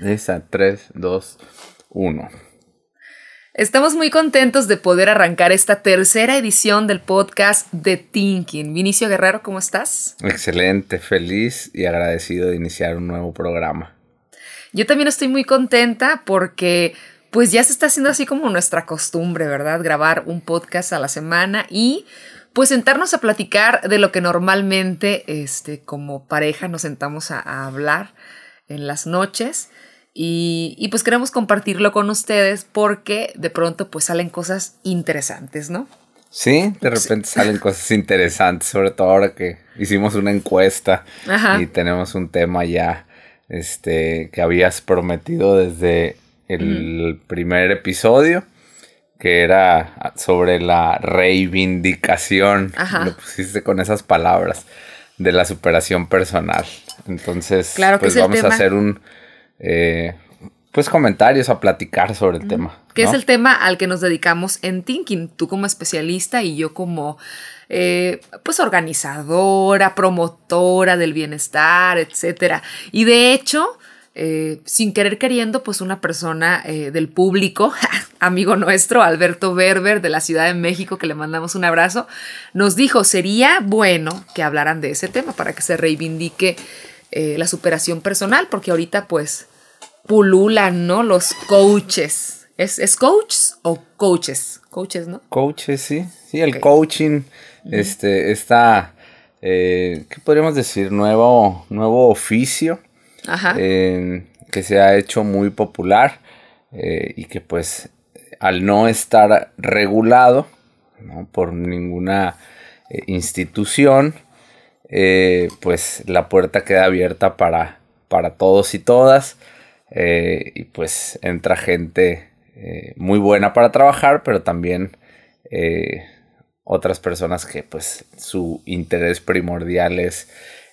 Esa, 3, 2, 1. Estamos muy contentos de poder arrancar esta tercera edición del podcast de Thinking. Vinicio Guerrero, ¿cómo estás? Excelente, feliz y agradecido de iniciar un nuevo programa. Yo también estoy muy contenta porque pues ya se está haciendo así como nuestra costumbre, ¿verdad? Grabar un podcast a la semana y pues sentarnos a platicar de lo que normalmente este, como pareja nos sentamos a, a hablar en las noches. Y, pues queremos compartirlo con ustedes porque de pronto pues salen cosas interesantes, ¿no? Sí, de repente salen cosas interesantes, sobre todo ahora que hicimos una encuesta y tenemos un tema ya este, que habías prometido desde el primer episodio, que era sobre la reivindicación, lo pusiste con esas palabras, de la superación personal. Entonces, claro pues vamos a hacer un eh, pues comentarios a platicar sobre el tema. Que es el tema al que nos dedicamos en Thinking, tú como especialista y yo como eh, pues organizadora, promotora del bienestar, etc. Y de hecho, eh, sin querer queriendo, pues una persona del público, amigo nuestro, Alberto Berber de la Ciudad de México, que le mandamos un abrazo, nos dijo, sería bueno que hablaran de ese tema para que se reivindique la superación personal, porque ahorita pues pululan, ¿no? Los coaches. ¿Es, es coaches o coaches? Coaches, ¿no? Coaches, sí. Sí, el coaching, este, está, eh, ¿qué podríamos decir? Nuevo, nuevo oficio. Ajá. Eh, que se ha hecho muy popular eh, y que pues al no estar regulado ¿no? por ninguna institución, pues la puerta queda abierta para, para todos y todas. Eh, y pues entra gente eh, muy buena para trabajar, pero también eh, otras personas que pues su interés primordial es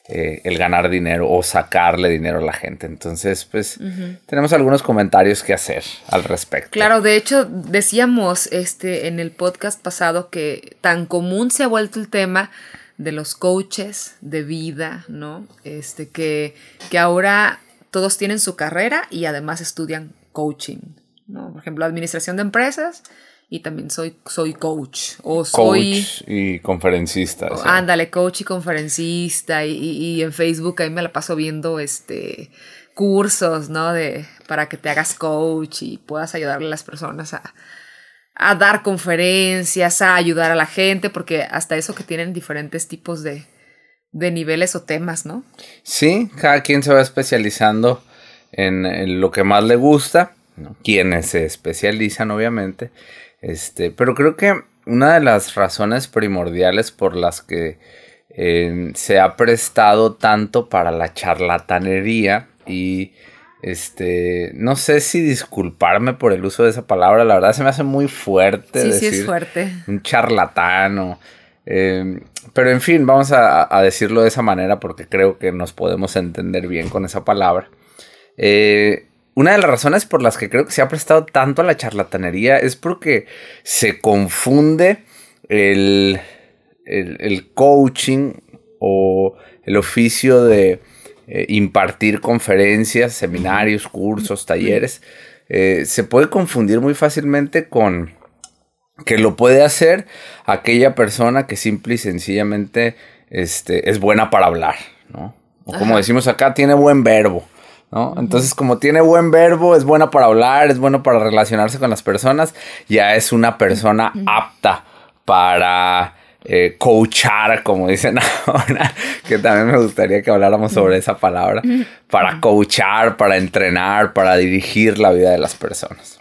el ganar dinero o sacarle dinero a la gente. Entonces, pues tenemos algunos comentarios que hacer al respecto. Claro, de hecho, decíamos este, en el podcast pasado que tan común se ha vuelto el tema de los coaches de vida, ¿no? Este, que, que ahora todos tienen su carrera y además estudian coaching, ¿no? Por ejemplo, administración de empresas y también soy, soy coach o soy... Coach y conferencista. ándale, coach y conferencista y, en Facebook ahí me la paso viendo este cursos, ¿no? De, para que te hagas coach y puedas ayudarle a las personas a, a dar conferencias, a ayudar a la gente, porque hasta eso que tienen diferentes tipos de, de niveles o temas, ¿no? Sí, cada quien se va especializando en, lo que más le gusta, quienes se especializan obviamente, este, pero creo que una de las razones primordiales por las que eh, se ha prestado tanto para la charlatanería y este, no sé si disculparme por el uso de esa palabra, la verdad se me hace muy fuerte. Sí, sí es fuerte. Un charlatán o Em, pero en fin, vamos a, decirlo de esa manera porque creo que nos podemos entender bien con esa palabra. Eh, una de las razones por las que creo que se ha prestado tanto a la charlatanería es porque se confunde el, coaching o el oficio de eh, impartir conferencias, seminarios, cursos, talleres. Eh, se puede confundir muy fácilmente con que lo puede hacer aquella persona que simple y sencillamente este, es buena para hablar, ¿no? O como decimos acá, tiene buen verbo, ¿no? Entonces, como tiene buen verbo, es buena para hablar, es bueno para relacionarse con las personas, ya es una persona apta para eh, coachar, como dicen ahora, que también me gustaría que habláramos sobre esa palabra, para coachar, para entrenar, para dirigir la vida de las personas.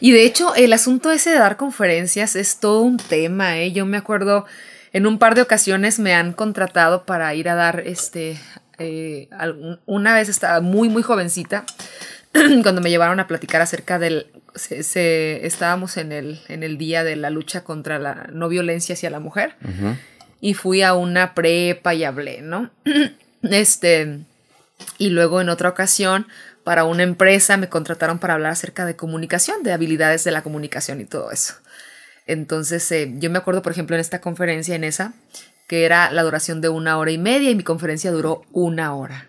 Y de hecho, el asunto ese de dar conferencias es todo un tema, ¿eh? Yo me acuerdo, en un par de ocasiones me han contratado para ir a dar, este, eh, una vez estaba muy, muy jovencita, cuando me llevaron a platicar acerca del, se, estábamos en el, en el día de la lucha contra la no violencia hacia la mujer, y fui a una prepa y hablé, ¿no? este, y luego en otra ocasión para una empresa, me contrataron para hablar acerca de comunicación, de habilidades de la comunicación y todo eso. Entonces, eh, yo me acuerdo, por ejemplo, en esta conferencia, en esa, que era la duración de una hora y media y mi conferencia duró una hora.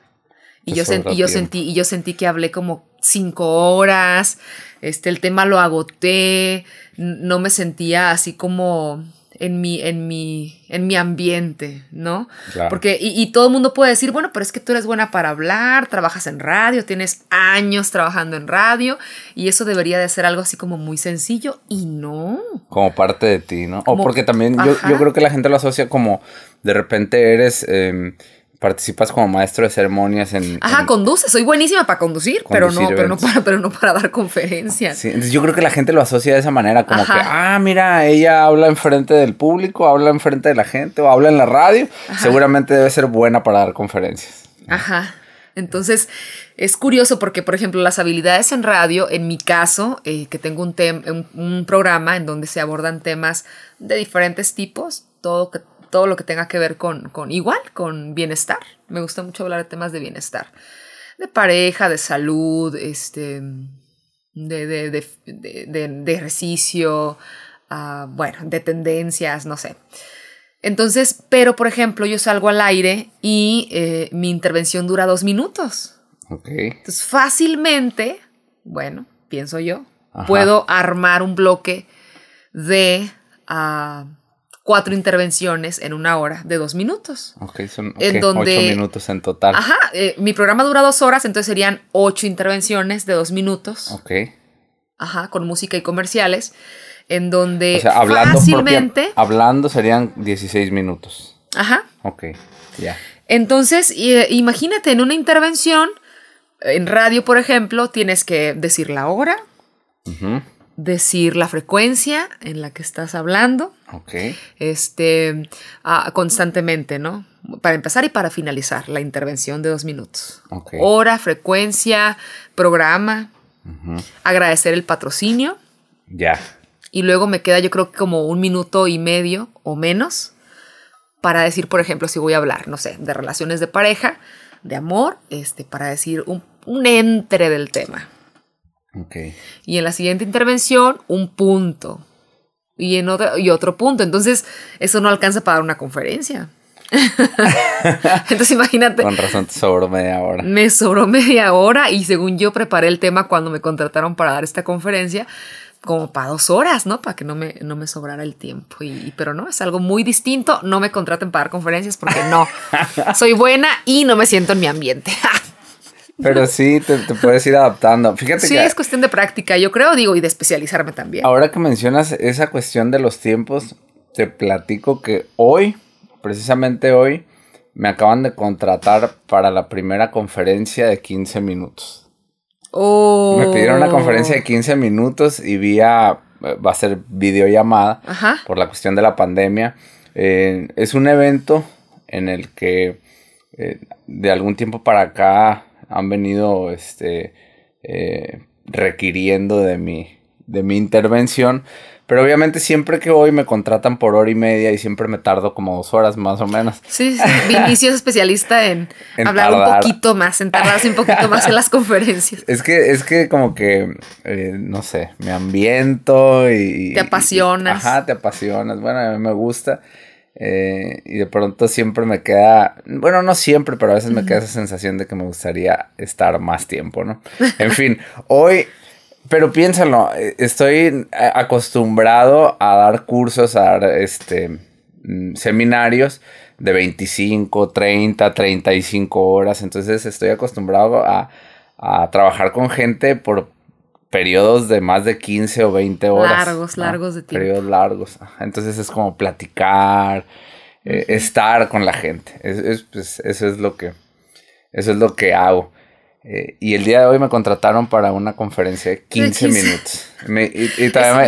Y, yo, yo, sentí, y yo sentí que hablé como cinco horas, este, el tema lo agoté, no me sentía así como en mi, en mi, en mi ambiente, ¿no? Porque, y, todo el mundo puede decir, bueno, pero es que tú eres buena para hablar, trabajas en radio, tienes años trabajando en radio, y eso debería de ser algo así como muy sencillo, y no. Como parte de ti, ¿no? o porque también yo, yo, creo que la gente lo asocia como de repente eres... Em, participas como maestro de ceremonias en... Ajá, conduce, soy buenísima para conducir, pero no, pero no, para, pero no para dar conferencias. Sí, entonces yo creo que la gente lo asocia de esa manera, como que, ah, mira, ella habla enfrente del público, habla enfrente de la gente o habla en la radio, seguramente debe ser buena para dar conferencias. Ajá. Entonces, es curioso porque, por ejemplo, las habilidades en radio, en mi caso, eh, que tengo un, un, un programa en donde se abordan temas de diferentes tipos, todo que todo lo que tenga que ver con, con igual, con bienestar. Me gusta mucho hablar de temas de bienestar. De pareja, de salud, este, de, de, de, de ejercicio, uh, bueno, de tendencias, no sé. Entonces, pero por ejemplo, yo salgo al aire y eh, mi intervención dura dos minutos. Ok. Entonces, fácilmente, bueno, pienso yo, puedo armar un bloque de... Uh, cuatro intervenciones en una hora de dos minutos. Ok, son ocho minutos en total. Ajá, eh, mi programa dura dos horas, entonces serían ocho intervenciones de dos minutos. Ok. Ajá, con música y comerciales, en donde o sea, hablando fácilmente... hablando serían 16 minutos. Ajá. Ok, ya. Entonces, eh, imagínate, en una intervención, en radio, por ejemplo, tienes que decir la hora, Ajá decir la frecuencia en la que estás hablando. Ok. Este, ah, constantemente, ¿no? Para empezar y para finalizar la intervención de dos minutos. Okay. Hora, frecuencia, programa. Agradecer el patrocinio. Ya. Y luego me queda yo creo que como un minuto y medio o menos para decir, por ejemplo, si voy a hablar, no sé, de relaciones de pareja, de amor, este, para decir un, un entre del tema. Y en la siguiente intervención, un punto. Y, en otro, y otro punto. Entonces, eso no alcanza para dar una conferencia. Entonces, imagínate. Con razón te sobró media hora. Me sobró media hora y según yo preparé el tema cuando me contrataron para dar esta conferencia, como para dos horas, ¿no? Para que no me, no me sobrara el tiempo. Y, pero no, es algo muy distinto. No me contraten para dar conferencias porque no. Soy buena y no me siento en mi ambiente. Pero sí, te, puedes ir adaptando. Fíjate sí, es cuestión de práctica, yo creo, digo, y de especializarme también. Ahora que mencionas esa cuestión de los tiempos, te platico que hoy, precisamente hoy, me acaban de contratar para la primera conferencia de 15 minutos. Oh. Me pidieron una conferencia de 15 minutos y vía, va a ser videollamada por la cuestión de la pandemia. Eh, es un evento en el que eh, de algún tiempo para acá han venido este, eh, requiriendo de mi, de mi intervención. Pero obviamente siempre que voy me contratan por hora y media y siempre me tardo como dos horas más o menos. Sí, sí. Vinicio es especialista en, hablar un poquito más, en tardarse un poquito más en las conferencias. Es que, es que como que, eh, no sé, me ambiento y... Te apasionas. ajá, te apasionas. Bueno, a mí me gusta. Eh, y de pronto siempre me queda, bueno, no siempre, pero a veces me queda esa sensación de que me gustaría estar más tiempo, ¿no? En fin, hoy, pero piénsalo, eh, estoy acostumbrado a dar cursos, a dar este, mm, seminarios de 25, 30, 35 horas, entonces estoy acostumbrado a, a trabajar con gente por periodos de más de 15 o 20 horas. Largos, largos de tiempo. Periodos largos. Entonces es como platicar, eh, estar con la gente. Es, pues, eso es lo que, eso es lo que hago. Eh, y el día de hoy me contrataron para una conferencia de 15, minutos.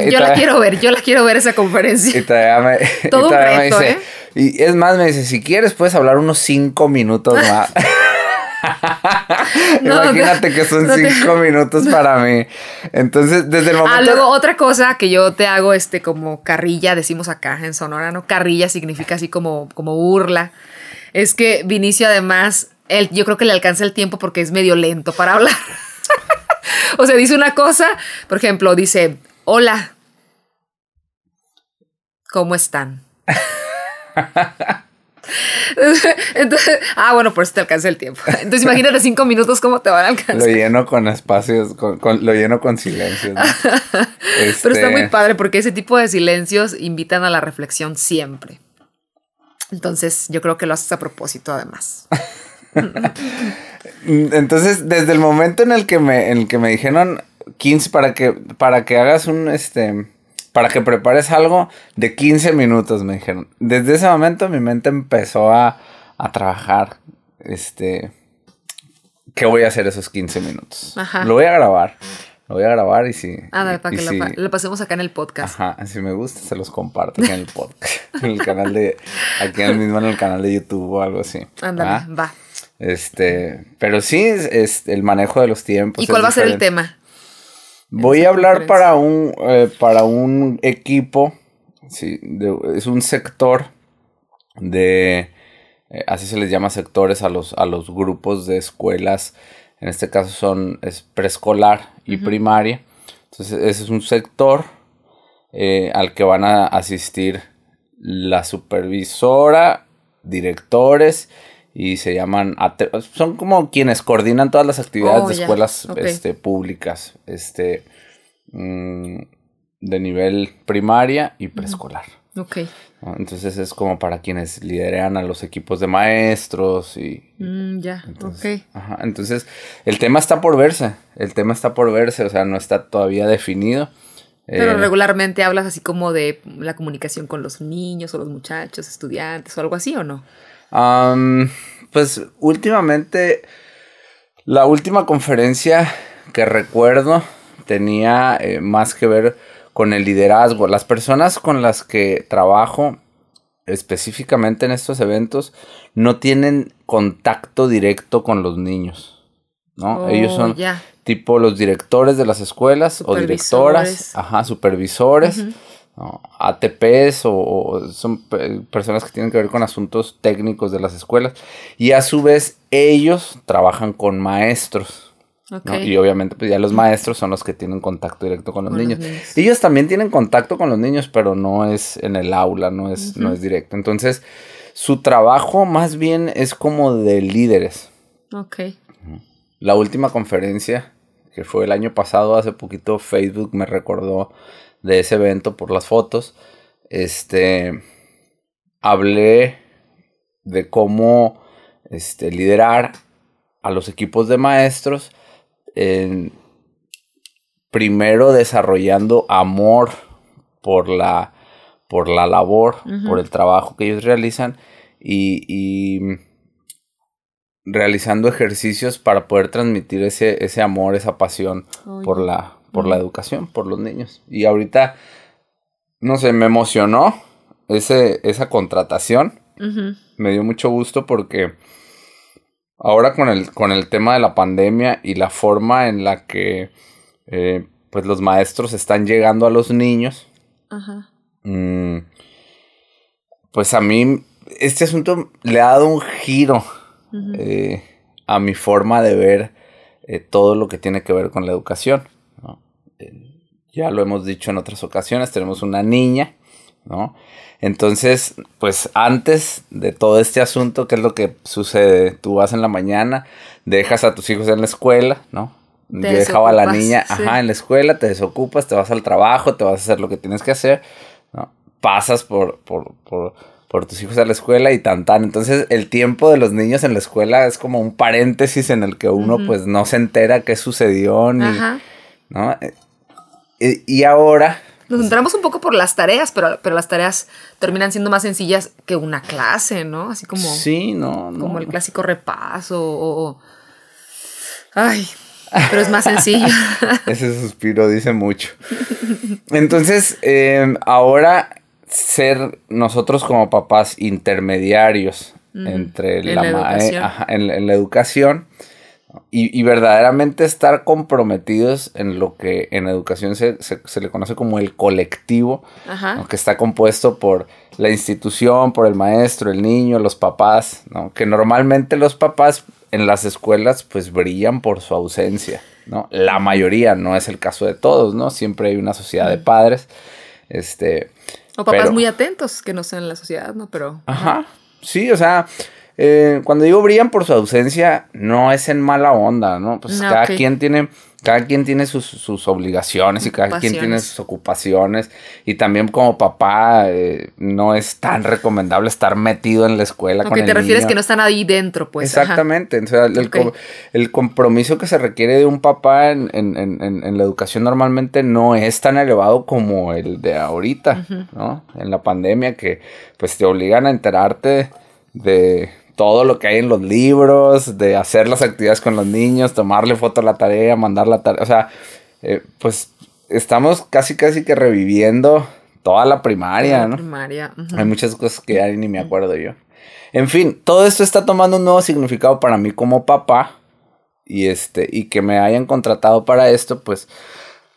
yo la quiero ver, yo la quiero ver esa conferencia. Y todavía me, Todo dice, ¿eh? Y es más, me dice, si quieres puedes hablar unos 5 minutos más. Imagínate que son cinco minutos para mí. Entonces, desde el ah, momento. Ah, luego otra cosa que yo te hago, este, como carrilla, decimos acá en Sonora, ¿no? Carrilla significa así como, como burla. Es que Vinicio, además, él, yo creo que le alcanza el tiempo porque es medio lento para hablar. o sea, dice una cosa, por ejemplo, dice: Hola. ¿Cómo están? Entonces, ah, bueno, por eso te alcanza el tiempo. Entonces imagínate cinco minutos cómo te van a alcanzar. Lo lleno con espacios, con, lo lleno con silencios. Pero está muy este padre porque ese tipo de silencios invitan a la reflexión siempre. Entonces yo creo que lo haces a propósito además. Entonces, desde el momento en el que me, en el que me dijeron 15 para que, para que hagas un, este, para que prepares algo de 15 minutos, me dijeron. Desde ese momento mi mente empezó a, a trabajar, este, ¿qué voy a hacer esos 15 minutos? Lo voy a grabar. Lo voy a grabar y si. Ah, para que lo, pasemos acá en el podcast. Ajá, si me gusta, se los comparto acá en el podcast. en el canal de. Aquí mismo en el canal de YouTube o algo así. Ándale, va. Este. Pero sí, es, el manejo de los tiempos. ¿Y cuál va a ser el tema? Voy a hablar para un, eh, para un equipo. Sí, es un sector de. Eh, así se les llama sectores a los, a los grupos de escuelas en este caso son es preescolar y primaria. Entonces ese es un sector eh, al que van a asistir la supervisora, directores y se llaman son como quienes coordinan todas las actividades oh, de escuelas este, públicas este mm, de nivel primaria y preescolar. Ok. Entonces es como para quienes lideran a los equipos de maestros y... Mm, ya, entonces, Ajá, entonces el tema está por verse, el tema está por verse, o sea, no está todavía definido. Pero eh, regularmente hablas así como de la comunicación con los niños o los muchachos, estudiantes o algo así o no? Pues últimamente, la última conferencia que recuerdo tenía eh, más que ver con el liderazgo. Las personas con las que trabajo específicamente en estos eventos no tienen contacto directo con los niños. ¿no? Oh, Ellos son tipo los directores de las escuelas o directoras, ajá, supervisores. ATPs o, son personas que tienen que ver con asuntos técnicos de las escuelas y a su vez ellos trabajan con maestros. Y obviamente pues ya los maestros son los que tienen contacto directo con los, niños. Ellos también tienen contacto con los niños, pero no es en el aula, no es, no es directo. Entonces, su trabajo más bien es como de líderes. Ok. La última conferencia, que fue el año pasado, hace poquito Facebook me recordó de ese evento por las fotos. Este, hablé de cómo este, liderar a los equipos de maestros primero desarrollando amor por la, por la labor, por el trabajo que ellos realizan y, realizando ejercicios para poder transmitir ese, ese amor, esa pasión por, la, por la educación, por los niños. Y ahorita, no sé, me emocionó ese, esa contratación. Me dio mucho gusto porque ahora con el, con el tema de la pandemia y la forma en la que eh, pues los maestros están llegando a los niños, Ajá. Mm, pues a mí este asunto le ha dado un giro eh, a mi forma de ver eh, todo lo que tiene que ver con la educación. Ya lo hemos dicho en otras ocasiones, tenemos una niña, ¿no? Entonces, pues antes de todo este asunto, ¿qué es lo que sucede? Tú vas en la mañana, dejas a tus hijos en la escuela, ¿no? Yo dejaba a la niña, ajá, en la escuela, te desocupas, te vas al trabajo, te vas a hacer lo que tienes que hacer, ¿no? Pasas por, por, por, por tus hijos a la escuela y tan tan. Entonces, el tiempo de los niños en la escuela es como un paréntesis en el que uno, pues, no se entera qué sucedió ni, ¿no? Eh, y ahora, nos entramos un poco por las tareas, pero, pero las tareas terminan siendo más sencillas que una clase, ¿no? Así como. Sí, no. Como el clásico repaso o. Ay, pero es más sencillo. Ese suspiro dice mucho. Entonces, em, ahora ser nosotros como papás intermediarios entre la, la en la educación y, verdaderamente estar comprometidos en lo que en educación se, le conoce como el colectivo, que está compuesto por la institución, por el maestro, el niño, los papás, ¿no? que normalmente los papás en las escuelas pues brillan por su ausencia, ¿no? La mayoría, no es el caso de todos, ¿no? Siempre hay una sociedad de padres, este... O papás muy atentos que no sean en la sociedad, ¿no? Pero... Ajá. Sí, o sea, eh, cuando digo brillan por su ausencia, no es en mala onda, ¿no? Pues cada quien tiene cada quien tiene sus, obligaciones y cada quien tiene sus ocupaciones. Y también como papá eh, no es tan recomendable estar metido en la escuela. Lo que te refieres que no están ahí dentro, pues. Exactamente. O sea, el, compromiso que se requiere de un papá en, la educación normalmente no es tan elevado como el de ahorita, ¿no? En la pandemia que pues te obligan a enterarte de todo lo que hay en los libros, de hacer las actividades con los niños, tomarle foto a la tarea, mandar la tarea, o sea, eh, pues estamos casi casi que reviviendo toda la primaria, ¿no? Primaria. Hay muchas cosas que ya ni me acuerdo yo. En fin, todo esto está tomando un nuevo significado para mí como papá y este y que me hayan contratado para esto, pues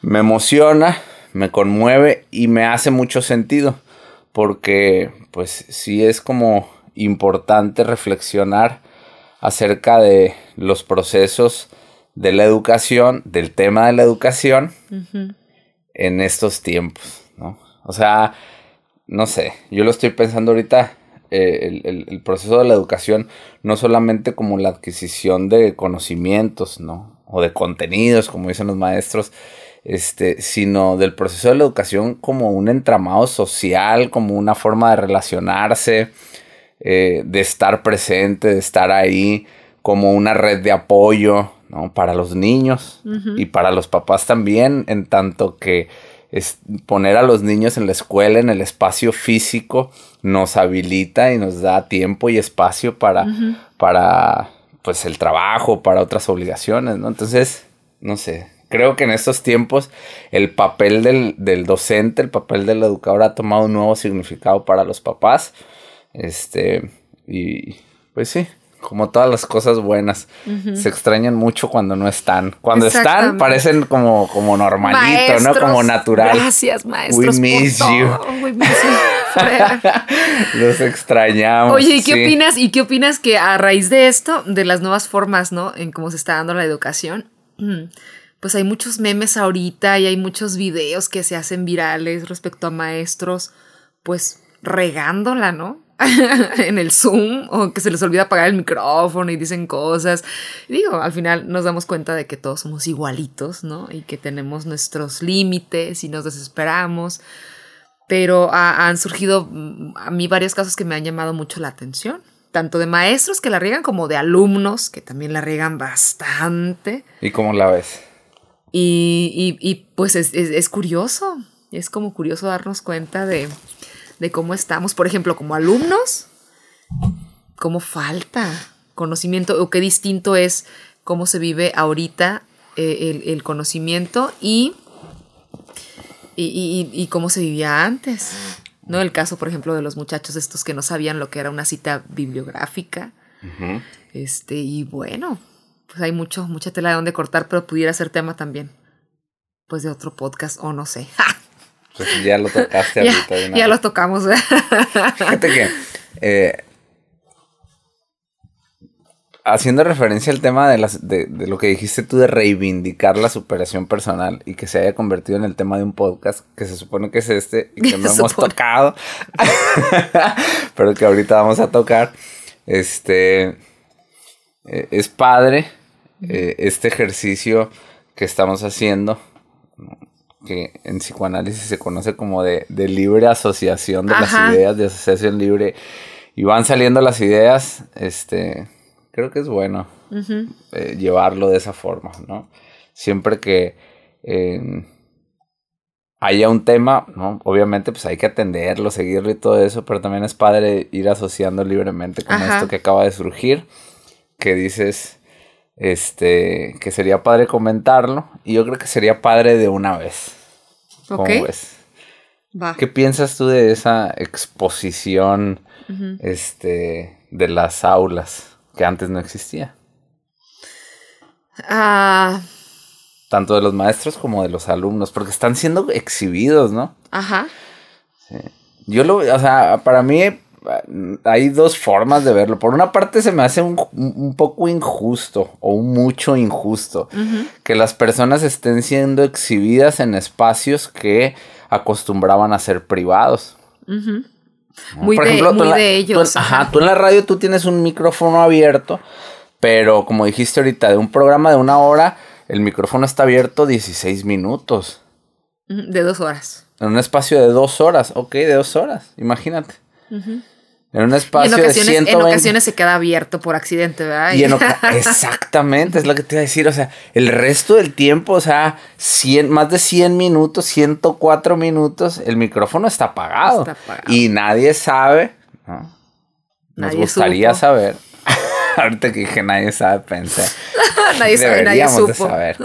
me emociona, me conmueve y me hace mucho sentido porque pues sí es como importante reflexionar acerca de los procesos de la educación, del tema de la educación en estos tiempos, ¿no? O sea, no sé, yo lo estoy pensando ahorita, eh, el, proceso de la educación no solamente como la adquisición de conocimientos, ¿no? O de contenidos, como dicen los maestros, este, sino del proceso de la educación como un entramado social, como una forma de relacionarse, eh, de estar presente, de estar ahí como una red de apoyo ¿no? para los niños y para los papás también, en tanto que es poner a los niños en la escuela, en el espacio físico, nos habilita y nos da tiempo y espacio para, para pues el trabajo, para otras obligaciones, ¿no? Entonces, no sé, creo que en estos tiempos el papel del, del docente, el papel del educador ha tomado un nuevo significado para los papás este, y pues sí, como todas las cosas buenas, se extrañan mucho cuando no están. Cuando están, parecen como, como normalito, ¿no? Como natural. Gracias, maestros. We miss you. We miss you. Los extrañamos. Oye, ¿y qué opinas? ¿Y qué opinas que a raíz de esto, de las nuevas formas, ¿no? En cómo se está dando la educación, mm, pues hay muchos memes ahorita y hay muchos videos que se hacen virales respecto a maestros, pues regándola, ¿no? en el Zoom o que se les olvida apagar el micrófono y dicen cosas. digo, al final nos damos cuenta de que todos somos igualitos, ¿no? Y que tenemos nuestros límites y nos desesperamos. Pero han surgido mm, a mí varios casos que me han llamado mucho la atención. Tanto de maestros que la riegan como de alumnos que también la riegan bastante. ¿Y cómo la ves? Y, pues es, es curioso. Es como curioso darnos cuenta de, de cómo estamos, por ejemplo, como alumnos, cómo falta conocimiento o qué distinto es cómo se vive ahorita eh, el, conocimiento y, y, cómo se vivía antes. ¿no? El caso, por ejemplo, de los muchachos estos que no sabían lo que era una cita bibliográfica. Este, y bueno, pues hay mucho, mucha tela de donde cortar, pero pudiera ser tema también. Pues de otro podcast, o no sé. Pues ya lo tocaste ahorita. ya, ya lo tocamos. Fíjate que, eh, haciendo referencia al tema de, las, de, lo que dijiste tú de reivindicar la superación personal y que se haya convertido en el tema de un podcast que se supone que es este y que no hemos tocado, pero que ahorita vamos a tocar, este, eh, es padre eh, este ejercicio que estamos haciendo que en psicoanálisis se conoce como de, libre asociación de las ideas, de asociación libre, y van saliendo las ideas, este, creo que es bueno eh, llevarlo de esa forma, ¿no? Siempre que em, haya un tema, ¿no? Obviamente pues hay que atenderlo, seguirlo y todo eso, pero también es padre ir asociando libremente con esto que acaba de surgir, que dices este, que sería padre comentarlo. Y yo creo que sería padre de una vez. ¿Cómo ves? ¿Qué piensas tú de esa exposición este, de las aulas que antes no existía? Ah. Tanto de los maestros como de los alumnos, porque están siendo exhibidos, ¿no? Ajá. Yo lo, o sea, para mí hay dos formas de verlo. Por una parte se me hace un, poco injusto o mucho injusto que las personas estén siendo exhibidas en espacios que acostumbraban a ser privados. Muy, de, de, ellos. ajá, tú en la radio tú tienes un micrófono abierto, pero como dijiste ahorita, de un programa de una hora, el micrófono está abierto 16 minutos. De dos horas. En un espacio de dos horas, ok, de dos horas, imagínate. En un espacio en ocasiones, de 120. En ocasiones se queda abierto por accidente, ¿verdad? Y en Exactamente, es lo que te iba a decir. O sea, el resto del tiempo, o sea, 100, más de 100 minutos, 104 minutos, el micrófono está apagado. Está apagado. Y nadie sabe, ¿no? Nos gustaría saber. Ahorita que dije nadie sabe, pensé. nadie sabe, nadie supo. De saber.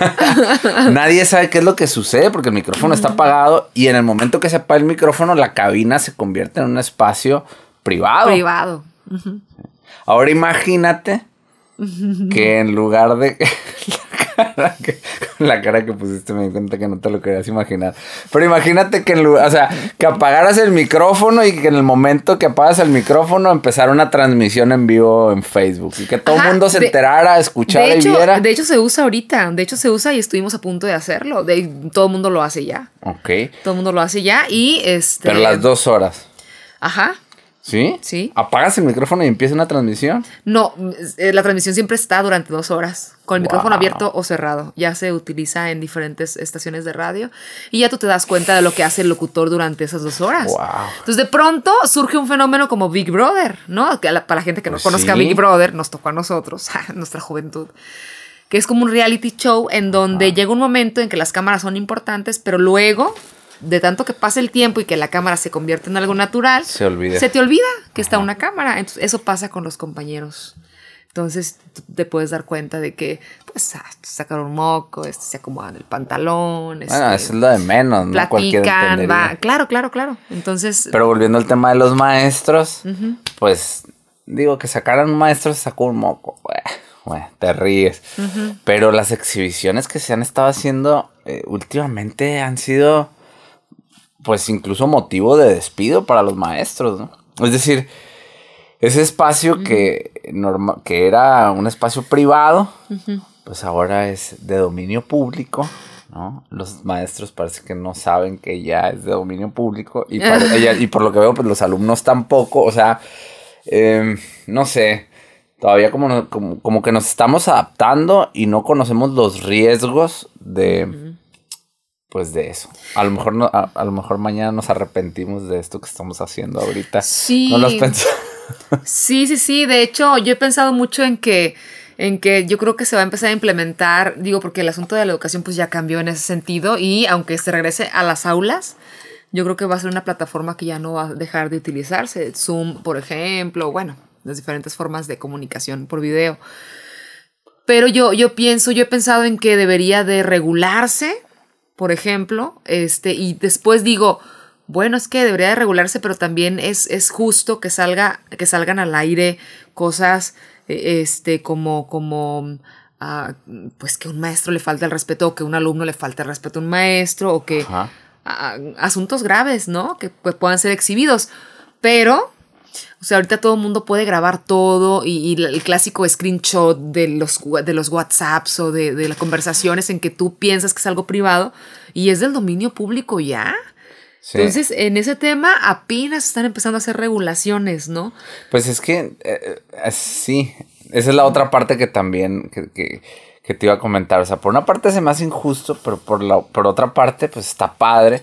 Nadie sabe qué es lo que sucede porque el micrófono está apagado y en el momento que se apaga el micrófono, la cabina se convierte en un espacio privado. Privado. Ahora imagínate que en lugar de la cara que pusiste me di cuenta que no te lo querías imaginar. Pero imagínate que en lugar, o sea, que apagaras el micrófono y que en el momento que apagas el micrófono empezara una transmisión en vivo en Facebook y que todo el mundo se enterara, escuchara y viera. De hecho se usa ahorita, de hecho se usa y estuvimos a punto de hacerlo. De, todo el mundo lo hace ya. Ok. Todo el mundo lo hace ya y este. Pero las dos horas. Ajá. ¿Sí? Sí. ¿Apagas el micrófono y empieza una transmisión? No, eh, la transmisión siempre está durante dos horas, con el micrófono abierto o cerrado. Ya se utiliza en diferentes estaciones de radio y ya tú te das cuenta de lo que hace el locutor durante esas dos horas. Wow. Entonces de pronto surge un fenómeno como Big Brother, ¿no? Que para la gente que no pues conozca Big Brother, nos tocó a nosotros, nuestra juventud que es como un reality show en donde llega un momento en que las cámaras son importantes, pero luego de tanto que pasa el tiempo y que la cámara se convierte en algo natural, se, olvida. se te olvida que está una cámara. Entonces, eso pasa con los compañeros. Entonces te puedes dar cuenta de que, pues, ah, sacaron un moco, este, se acomodan el pantalón. Este, bueno, eso es lo de menos, ¿no? Platican, va. Claro, claro, claro. Entonces. Pero volviendo al tema de los maestros, pues, digo que sacaran un maestro, se sacó un moco. Bueno, te ríes. Pero las exhibiciones que se han estado haciendo eh, últimamente han sido pues incluso motivo de despido para los maestros, ¿no? Es decir, ese espacio que, que era un espacio privado, pues ahora es de dominio público, ¿no? Los maestros parece que no saben que ya es de dominio público y, y por lo que veo, pues los alumnos tampoco, o sea, em, no sé, todavía como, como, que nos estamos adaptando y no conocemos los riesgos de pues de eso. A lo mejor no, a, lo mejor mañana nos arrepentimos de esto que estamos haciendo ahorita. Sí. ¿No lo Sí, sí, sí. De hecho, yo he pensado mucho en que en que yo creo que se va a empezar a implementar, digo, porque el asunto de la educación pues ya cambió en ese sentido y aunque se regrese a las aulas, yo creo que va a ser una plataforma que ya no va a dejar de utilizarse, Zoom, por ejemplo, bueno, las diferentes formas de comunicación por video. Pero yo, yo pienso, yo he pensado en que debería de regularse por ejemplo, este, y después digo, bueno, es que debería de regularse, pero también es, es justo que, salga, que salgan al aire cosas e, este, como, como ah, pues que un maestro le falte el respeto o que un alumno le falte el respeto a un maestro o que asuntos graves, ¿no? Que pues, puedan ser exhibidos. Pero o sea, ahorita todo el mundo puede grabar todo y, el clásico screenshot de los, de los WhatsApps o de, las conversaciones en que tú piensas que es algo privado y es del dominio público ya. Entonces, en ese tema apenas están empezando a hacer regulaciones, ¿no? Pues es que eh, eh, sí, esa es la otra parte que también que, te iba a comentar. O sea, por una parte se me hace injusto, pero por, la, por otra parte, pues está padre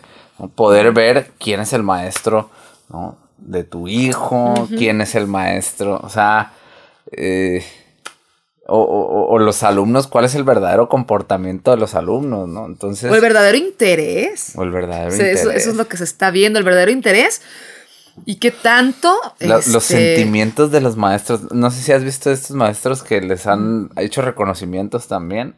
poder ver quién es el maestro, ¿no? De tu hijo, quién es el maestro, o sea, eh, o, los alumnos, cuál es el verdadero comportamiento de los alumnos, ¿no? Entonces... O el verdadero interés. O el verdadero interés. Eso, es lo que se está viendo, el verdadero interés. ¿Y qué tanto? Los este, sentimientos de los maestros. No sé si has visto estos maestros que les han hecho reconocimientos también.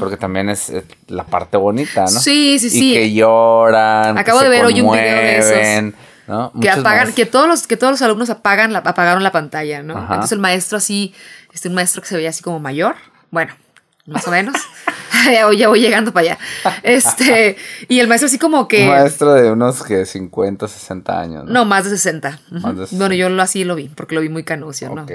Porque también es la parte bonita, ¿no? Sí, sí, sí. Y que lloran. Acabo de ver hoy un video de esos que apagan, que todos los, que todos los alumnos apagan la, apagaron la pantalla, ¿no? Entonces el maestro así, este, un maestro que se veía así como mayor, bueno, más o menos. ya, voy, ya, voy, llegando para allá. Este, y el maestro así como que. Un maestro de unos que 50, 60 años. No, más de 60. Bueno, yo lo, así lo vi, porque lo vi muy canucio, ¿no?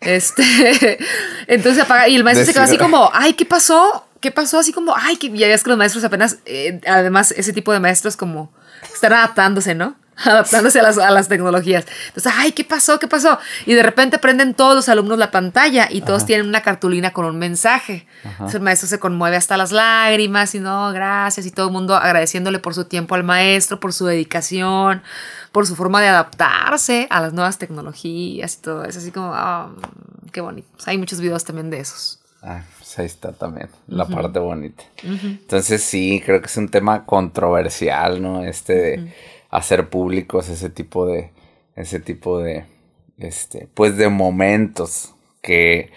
Este, entonces apaga, y el maestro se quedó así como, ay, ¿qué pasó? ¿Qué pasó? Así como, ay, que ya ves que los maestros apenas, eh, además, ese tipo de maestros como están adaptándose, ¿no? adaptándose a las, a las, tecnologías. Entonces, ay, ¿qué pasó? ¿Qué pasó? Y de repente prenden todos los alumnos la pantalla y todos tienen una cartulina con un mensaje. Entonces el maestro se conmueve hasta las lágrimas y no, gracias. Y todo el mundo agradeciéndole por su tiempo al maestro, por su dedicación, por su forma de adaptarse a las nuevas tecnologías y todo. Es así como, oh, qué bonito. hay muchos videos también de esos. Ah, pues ahí está también, la parte bonita. Entonces sí, creo que es un tema controversial, ¿no? Este de hacer públicos ese tipo de, ese tipo de, este, pues de momentos que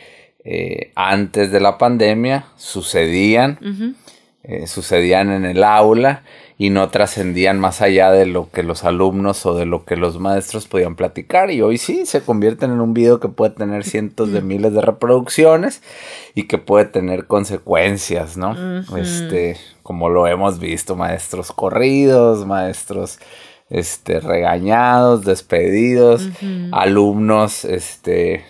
eh, antes de la pandemia sucedían, eh, sucedían en el aula y no trascendían más allá de lo que los alumnos o de lo que los maestros podían platicar. Y hoy sí se convierten en un video que puede tener cientos de miles de reproducciones y que puede tener consecuencias, ¿no? Este, como lo hemos visto, maestros corridos, maestros este regañados, despedidos, alumnos este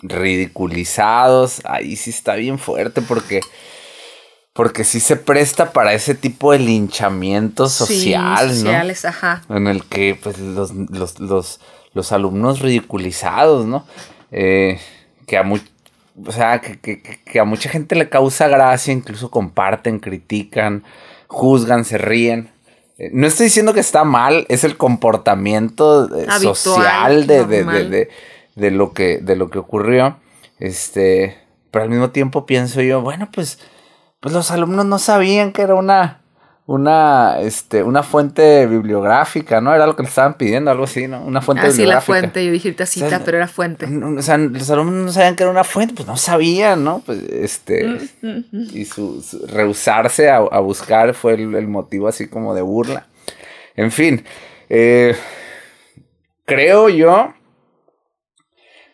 ridiculizados, ahí sí está bien fuerte porque porque sí se presta para ese tipo de linchamiento social, sí, sociales, ajá. En el que, pues, los, los, los, los alumnos ridiculizados, ¿no? Eh, que a o sea, que, que, que, a mucha gente le causa gracia, incluso comparten, critican, juzgan, se ríen. Eh, no estoy diciendo que está mal, es el comportamiento eh, social de, de, de, de, lo que, de lo que ocurrió. Este, pero al mismo tiempo pienso yo, bueno, pues pues los alumnos no sabían que era una, una, este, una fuente bibliográfica, ¿no? Era lo que le estaban pidiendo, algo así, ¿no? Una fuente ah, bibliográfica. sí, la fuente, yo dije ahorita cita, pero era fuente. O sea, los alumnos no sabían que era una fuente, pues no sabían, ¿no? Pues, este, mm, mm, mm. y su, rehusarse a, buscar fue el, motivo así como de burla. En fin, eh, creo yo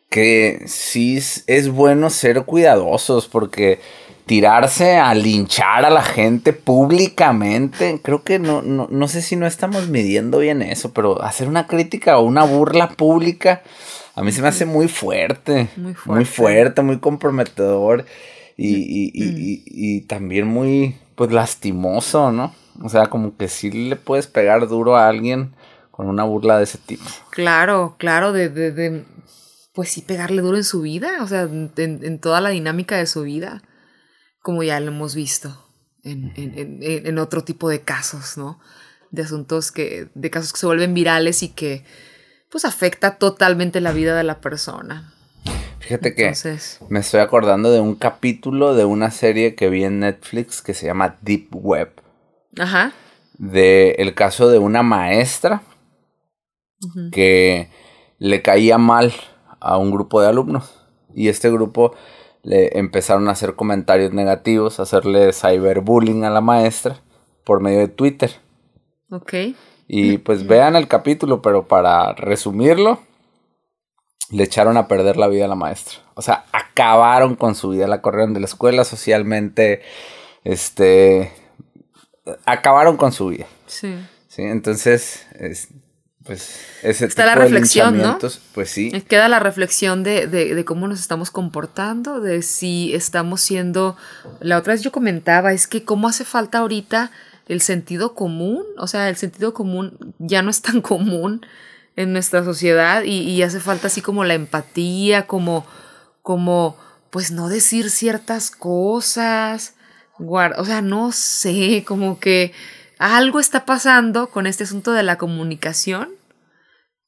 que sí es bueno ser cuidadosos porque tirarse a linchar a la gente públicamente, creo que no, no, no sé si no estamos midiendo bien eso, pero hacer una crítica o una burla pública, a mí se me hace muy fuerte, muy fuerte, muy, comprometedor y, y, y, y, también muy, pues, lastimoso, ¿no? O sea, como que sí le puedes pegar duro a alguien con una burla de ese tipo. Claro, claro, de, de, de pues sí, pegarle duro en su vida, o sea, en, en toda la dinámica de su vida como ya lo hemos visto en, en, en, otro tipo de casos, ¿no? De asuntos que, de casos que se vuelven virales y que pues afecta totalmente la vida de la persona. Fíjate que me estoy acordando de un capítulo de una serie que vi en Netflix que se llama Deep Web. Ajá. De el caso de una maestra que le caía mal a un grupo de alumnos. Y este grupo le empezaron a hacer comentarios negativos, a hacerle cyberbullying a la maestra por medio de Twitter. Ok. Y pues vean el capítulo, pero para resumirlo, le echaron a perder la vida a la maestra. O sea, acabaron con su vida, la corrieron de la escuela socialmente, este, acabaron con su vida. Sí. Sí, entonces, pues ese Está la reflexión, ¿no? Pues sí. Queda la reflexión de, de, de, cómo nos estamos comportando, de si estamos siendo. La otra vez yo comentaba, es que cómo hace falta ahorita el sentido común. O sea, el sentido común ya no es tan común en nuestra sociedad y, y hace falta así como la empatía, como, como, pues no decir ciertas cosas. o sea, no sé, como que algo está pasando con este asunto de la comunicación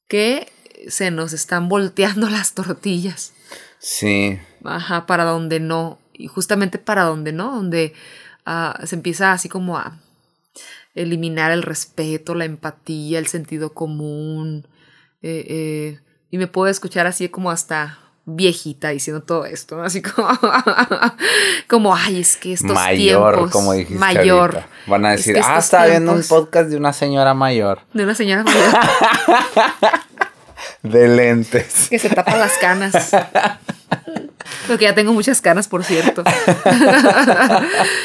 que se nos están volteando las tortillas. Sí. Ajá, para donde no. Y justamente para donde no, donde ah, se empieza así como a eliminar el respeto, la empatía, el sentido común. Eh, eh, y me puedo escuchar así como hasta viejita diciendo todo esto, Así como, como, ay, es que estos mayor, como dijiste mayor. Van a decir, ah, está viendo un podcast de una señora mayor. De una señora mayor. de lentes. Que se tapa las canas. Porque ya tengo muchas canas, por cierto.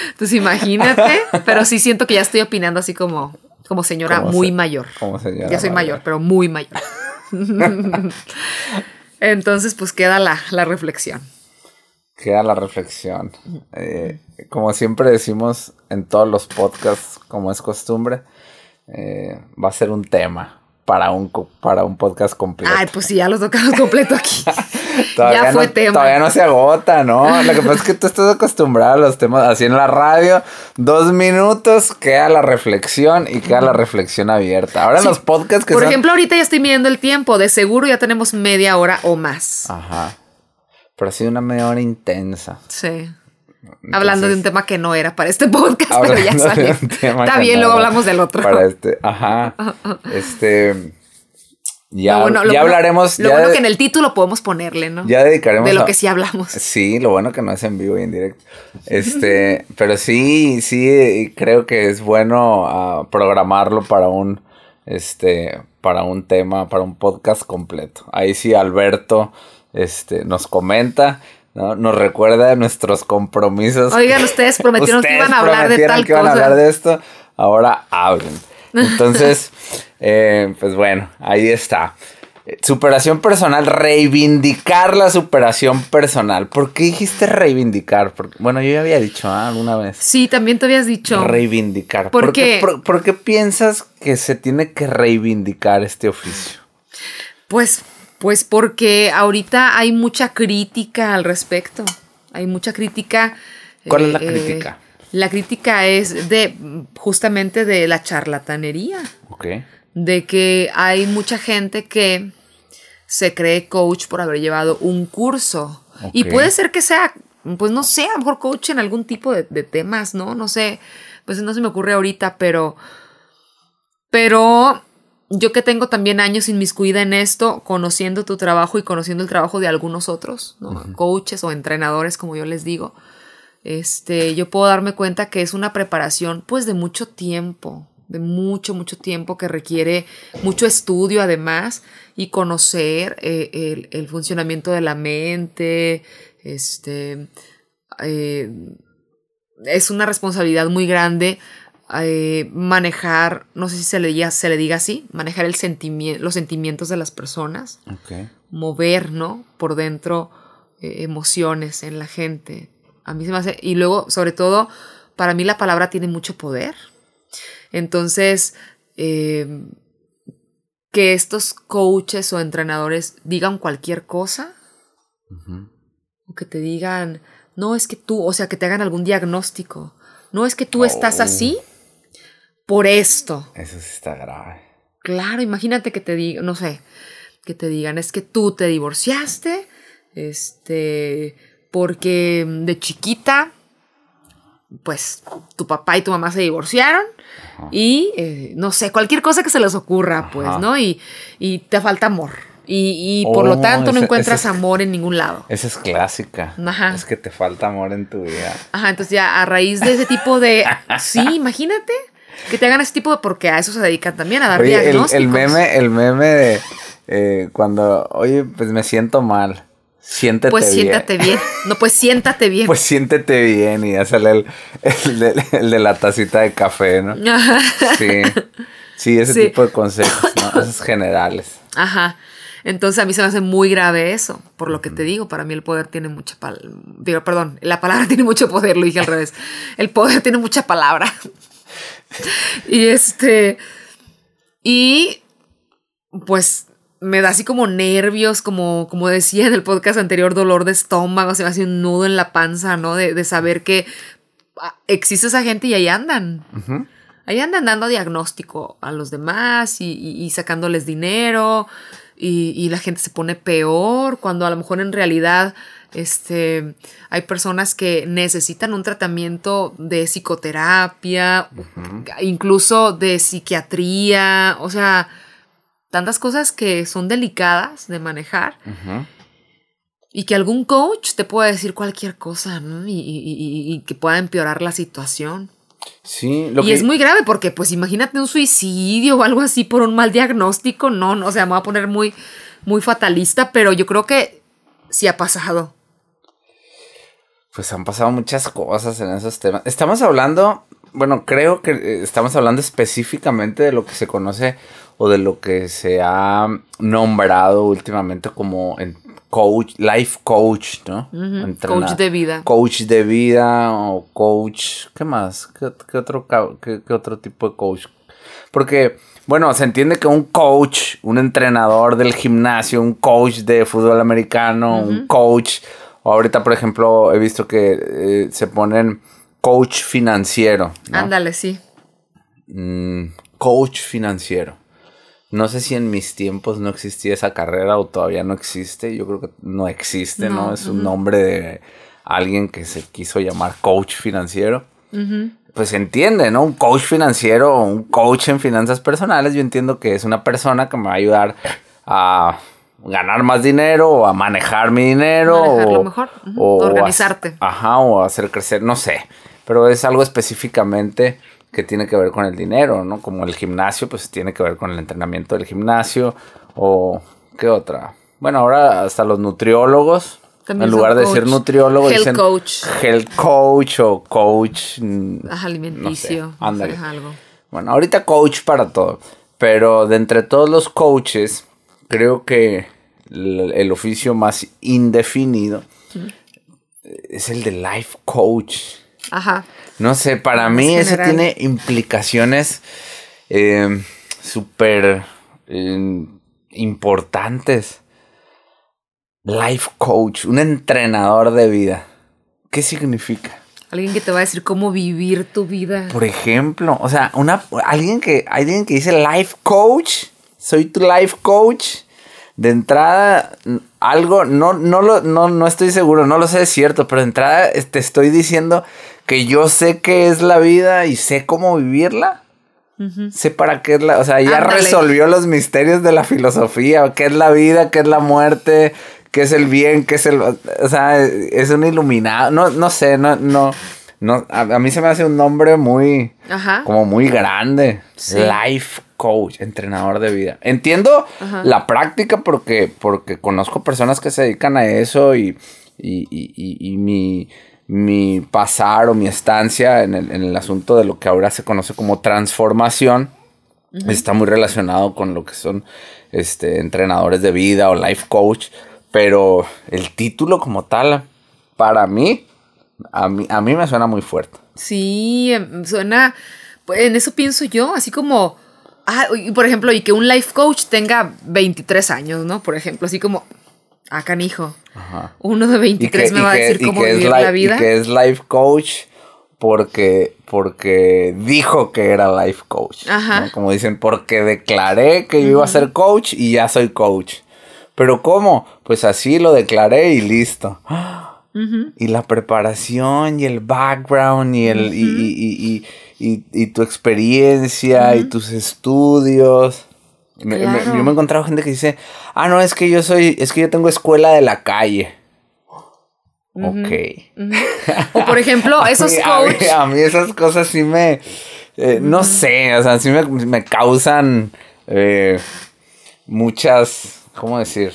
Entonces imagínate, pero sí siento que ya estoy opinando así como, como señora muy mayor. Como señora ya soy mayor pero muy mayor. Entonces, pues queda la, reflexión. Queda la reflexión. Eh, como siempre decimos en todos los podcasts, como es costumbre, eh, va a ser un tema. Para un, para un podcast completo. Ay, pues sí, ya lo tocamos completo aquí. ya fue tema. Todavía no se agota, ¿no? Lo que pasa es que tú estás acostumbrado a los temas así en la radio. Dos minutos, queda la reflexión y queda la reflexión abierta. Ahora en los podcasts que Por ejemplo, ahorita ya estoy midiendo el tiempo. De seguro ya tenemos media hora o más. Ajá. Pero ha sido una media hora intensa. Sí. Hablando de un tema que no era para este podcast, pero ya salió. Está bien, luego hablamos del otro. Para este, ajá. Este. Ya, ya hablaremos. Lo bueno que en el título podemos ponerle, ¿no? Ya dedicaremos. De lo que sí hablamos. Sí, lo bueno que no es en vivo y en directo. Este, pero sí, sí, creo que es bueno ah, programarlo para un, este, para un tema, para un podcast completo. Ahí sí, Alberto, este, nos comenta ¿no? Nos recuerda nuestros compromisos. Oigan, ustedes prometieron que iban a hablar de tal que iban a hablar de esto. Ahora hablen. Entonces, eh, pues bueno, ahí está. Superación personal, reivindicar la superación personal. ¿Por qué dijiste reivindicar? Porque, bueno, yo ya había dicho ¿ah? alguna vez. Sí, también te habías dicho. Reivindicar. ¿Por, qué? por, qué piensas que se tiene que reivindicar este oficio? Pues pues porque ahorita hay mucha crítica al respecto. Hay mucha crítica. ¿Cuál es la eh, crítica? La crítica es de justamente de la charlatanería. Ok. De que hay mucha gente que se cree coach por haber llevado un curso. Y puede ser que sea, pues no sé, a lo mejor coach en algún tipo de, de temas, ¿no? No sé, pues no se me ocurre ahorita, pero. Pero yo que tengo también años inmiscuida en esto, conociendo tu trabajo y conociendo el trabajo de algunos otros, coaches o entrenadores, como yo les digo, este, yo puedo darme cuenta que es una preparación pues de mucho tiempo, de mucho, mucho tiempo que requiere mucho estudio además y conocer eh, el, funcionamiento de la mente, este, eh, es una responsabilidad muy grande eh, manejar, no sé si se le, diga, se le diga así, manejar el sentimiento, los sentimientos de las personas, mover, ¿no? Por dentro eh, emociones en la gente. A mí se me hace, y luego, sobre todo, para mí la palabra tiene mucho poder. Entonces, em, que estos coaches o entrenadores digan cualquier cosa, o que te digan, no es que tú, o sea, que te hagan algún diagnóstico, no es que tú estás así por esto. Eso sí está grave. Claro, imagínate que te digan, no sé, que te digan, es que tú te divorciaste, este, porque de chiquita, pues tu papá y tu mamá se divorciaron y, eh, no sé, cualquier cosa que se les ocurra, pues, ¿no? Y, y te falta amor. Y, por lo oh, tanto no encuentras amor en ningún lado. Esa es clásica. Ajá. Es que te falta amor en tu vida. Ajá, entonces ya a raíz de ese tipo de... sí, imagínate que te hagan ese tipo de... Porque a eso se dedican también, a dar diagnósticos. El, meme, el meme de eh, cuando, oye, pues me siento mal. Siéntete pues bien. Pues siéntate bien. No, pues siéntate bien. Pues siéntete bien y ya sale el, el, de, la tacita de café, ¿no? Sí. Sí, ese tipo de consejos, ¿no? Esos generales. Ajá. Entonces a mí se me hace muy grave eso, por lo que te digo, para mí el poder tiene mucha palabra. Digo, perdón, la palabra tiene mucho poder, lo dije al revés. El poder tiene mucha palabra. y este. Y pues me da así como nervios, como, como decía en el podcast anterior, dolor de estómago, se me hace un nudo en la panza, ¿no? De, saber que ah, existe esa gente y ahí andan. Ahí andan dando diagnóstico a los demás y, y sacándoles dinero y, la gente se pone peor cuando a lo mejor en realidad este, hay personas que necesitan un tratamiento de psicoterapia, incluso de psiquiatría, o sea, tantas cosas que son delicadas de manejar. Y que algún coach te pueda decir cualquier cosa, y que pueda empeorar la situación. Sí, y es muy grave porque, pues, imagínate un suicidio o algo así por un mal diagnóstico. No, no, o sea, me voy a poner muy, muy fatalista, pero yo creo que sí ha pasado. Pues han pasado muchas cosas en esos temas. Estamos hablando, bueno, creo que eh, estamos hablando específicamente de lo que se conoce o de lo que se ha nombrado últimamente como en coach, life coach, ¿no? Coach de vida. Coach de vida o coach, ¿qué más? ¿Qué, otro, qué, otro tipo de coach? Porque, bueno, se entiende que un coach, un entrenador del gimnasio, un coach de fútbol americano, un coach, ahorita, por ejemplo, he visto que eh, se ponen coach financiero. Ándale, sí. Mm, coach financiero. No sé si en mis tiempos no existía esa carrera o todavía no existe. Yo creo que no existe, ¿no? Es un nombre de alguien que se quiso llamar coach financiero. Pues se entiende, ¿no? Un coach financiero o un coach en finanzas personales, yo entiendo que es una persona que me va a ayudar a ganar más dinero o a manejar mi dinero o, mejor. o organizarte. ajá, o hacer crecer, no sé. Pero es algo específicamente que tiene que ver con el dinero, ¿no? Como el gimnasio, pues tiene que ver con el entrenamiento del gimnasio o qué otra. Bueno, ahora hasta los nutriólogos, en lugar de ser nutriólogo, health coach. health coach o coach mm, alimenticio, ándale. Bueno, ahorita coach para todo, pero de entre todos los coaches, creo que el, oficio más indefinido es el de life coach. Ajá. No sé, para mí eso tiene implicaciones eh, súper eh, importantes. Life coach, un entrenador de vida. ¿Qué significa? Alguien que te va a decir cómo vivir tu vida. Por ejemplo, o sea, una, alguien, que, alguien que dice life coach, soy tu life coach. De entrada, algo, no, no, lo, no, no estoy seguro, no lo sé, es cierto, pero de entrada te estoy diciendo que yo sé qué es la vida y sé cómo vivirla. Sé para qué es la, o sea, ya resolvió los misterios de la filosofía, qué es la vida, qué es la muerte, qué es el bien, qué es el, o sea, es un iluminado, no, no sé, no, no, no, a, mí se me hace un nombre muy, como muy grande, life coach, entrenador de vida. Entiendo la práctica porque, porque conozco personas que se dedican a eso y, y, y, y mi mi pasar o mi estancia en el, asunto de lo que ahora se conoce como transformación está muy relacionado con lo que son este, entrenadores de vida o life coach, pero el título como tal, para mí, a mí, a mí me suena muy fuerte. Sí, em, suena, pues, en eso pienso yo, así como, ah, por ejemplo, y que un life coach tenga 23 años, ¿no? Por ejemplo, así como, ah, canijo. Uno de 23 me va a decir cómo vivir la vida. Y que es life coach porque, porque dijo que era life coach. Como dicen, porque declaré que yo iba a ser coach y ya soy coach. Pero ¿cómo? Pues así lo declaré y listo. Y la preparación y el background y, el, y, y, tu experiencia y tus estudios yo me he encontrado gente que dice, ah, no, es que yo soy, es que yo tengo escuela de la calle. Ok. O por ejemplo, esos coaches. A, mí esas cosas sí me, eh, no sé, o sea, sí me, causan eh, muchas, ¿cómo decir?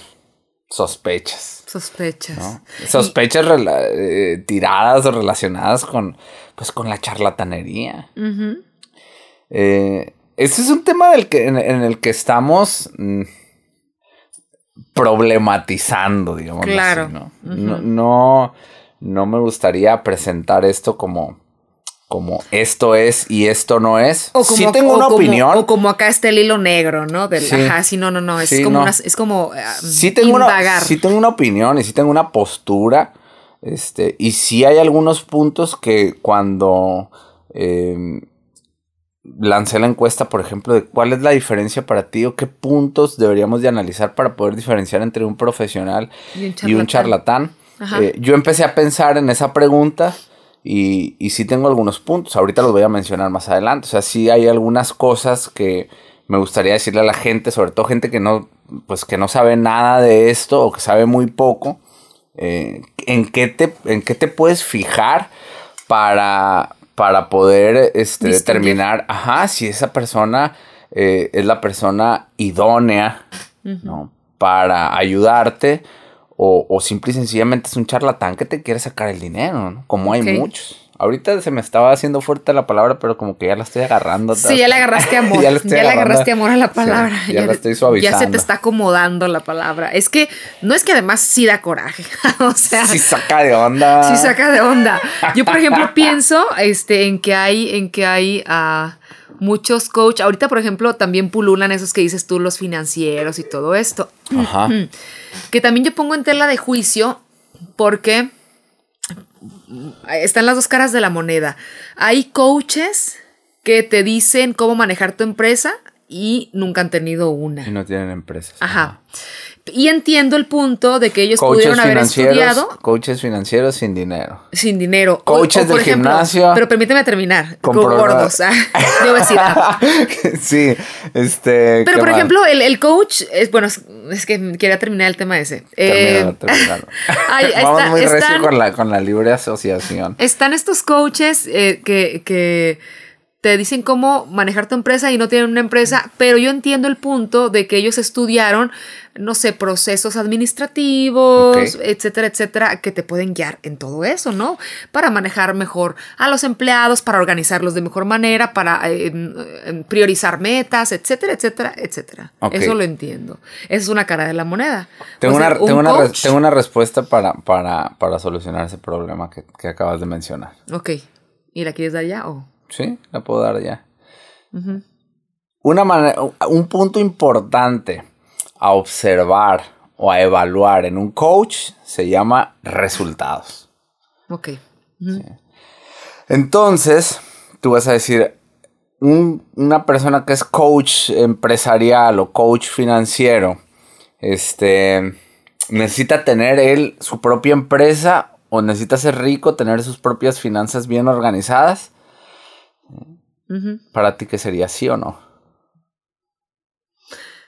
Sospechas. Sospechas. Sospechas eh, tiradas o relacionadas con, pues, con la charlatanería. eh, ese es un tema del que, en, el que estamos mm, problematizando, digamos. Claro. ¿no? no, no, me gustaría presentar esto como, como esto es y esto no es. O como, sí tengo una opinión. O como acá está el hilo negro, ¿no? Del, sí. Ajá, sí, no, no, no. Es como, es como uh, sí tengo Una, sí tengo una opinión y sí tengo una postura. Este, y sí hay algunos puntos que cuando em, lancé la encuesta, por ejemplo, de cuál es la diferencia para ti o qué puntos deberíamos de analizar para poder diferenciar entre un profesional y un charlatán. Eh, yo empecé a pensar en esa pregunta y, y sí tengo algunos puntos. Ahorita los voy a mencionar más adelante. O sea, sí hay algunas cosas que me gustaría decirle a la gente, sobre todo gente que no, pues que no sabe nada de esto o que sabe muy poco. Eh, ¿en, qué te, ¿En qué te puedes fijar para, para poder este, determinar, ajá, si esa persona eh, es la persona idónea, ¿no? Para ayudarte o, o simple y sencillamente es un charlatán que te quiere sacar el dinero, ¿no? Como hay muchos. Ahorita se me estaba haciendo fuerte la palabra, pero como que ya la estoy agarrando. Sí, ya le agarraste amor. ya, le, agarraste amor a la palabra. ya, la estoy suavizando. Ya se te está acomodando la palabra. Es que no es que además sí da coraje. o sea. Sí saca de onda. Sí saca de onda. Yo, por ejemplo, pienso este, en que hay, en que hay uh, muchos coach, ahorita por ejemplo también pululan esos que dices tú, los financieros y todo esto. Ajá. Que también yo pongo en tela de juicio porque están las dos caras de la moneda. Hay coaches que te dicen cómo manejar tu empresa y nunca han tenido una. Y no tienen empresas. Ajá. Y entiendo el punto de que ellos pudieron haber estudiado. Coaches financieros sin dinero. Sin dinero. Coaches del gimnasio. Pero permíteme terminar. Con, gordos. Ah, de obesidad. sí. Este. Pero por ejemplo, el, coach. Es, bueno, es, que quería terminar el tema ese. Eh, Vamos muy recio con la, con la libre asociación. Están estos coaches eh, que, que te dicen cómo manejar tu empresa y no tienen una empresa, pero yo entiendo el punto de que ellos estudiaron, no sé, procesos administrativos, etcétera, etcétera, que te pueden guiar en todo eso, ¿no? Para manejar mejor a los empleados, para organizarlos de mejor manera, para eh, priorizar metas, etcétera, etcétera, etcétera. Eso lo entiendo. Esa es una cara de la moneda. Tengo, una, tengo, una, respuesta para, para, para solucionar ese problema que, que acabas de mencionar. Ok. ¿Y la quieres dar ya o...? Sí, la puedo dar ya. Una manera, un punto importante a observar o a evaluar en un coach se llama resultados. Ok. Entonces, tú vas a decir, una persona que es coach empresarial o coach financiero, este, necesita tener él su propia empresa o necesita ser rico, tener sus propias finanzas bien organizadas. Para ti, ¿qué sería sí o no?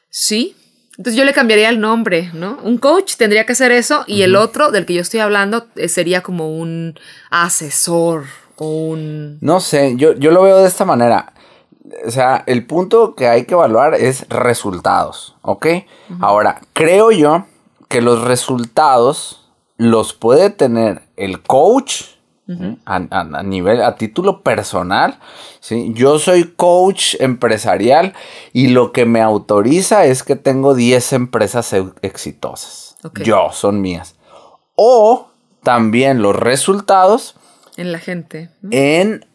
Sí. Entonces yo le cambiaría el nombre, ¿no? Un coach tendría que hacer eso y el otro del que yo estoy hablando eh, sería como un asesor o un... No sé, yo, yo lo veo de esta manera. O sea, el punto que hay que evaluar es resultados, ¿ok? Ahora, creo yo que los resultados los puede tener el coach a, nivel, a título personal, ¿sí? Yo soy coach empresarial y lo que me autoriza es que tengo 10 empresas e, exitosas. Yo, son mías. O también los resultados. En la gente. En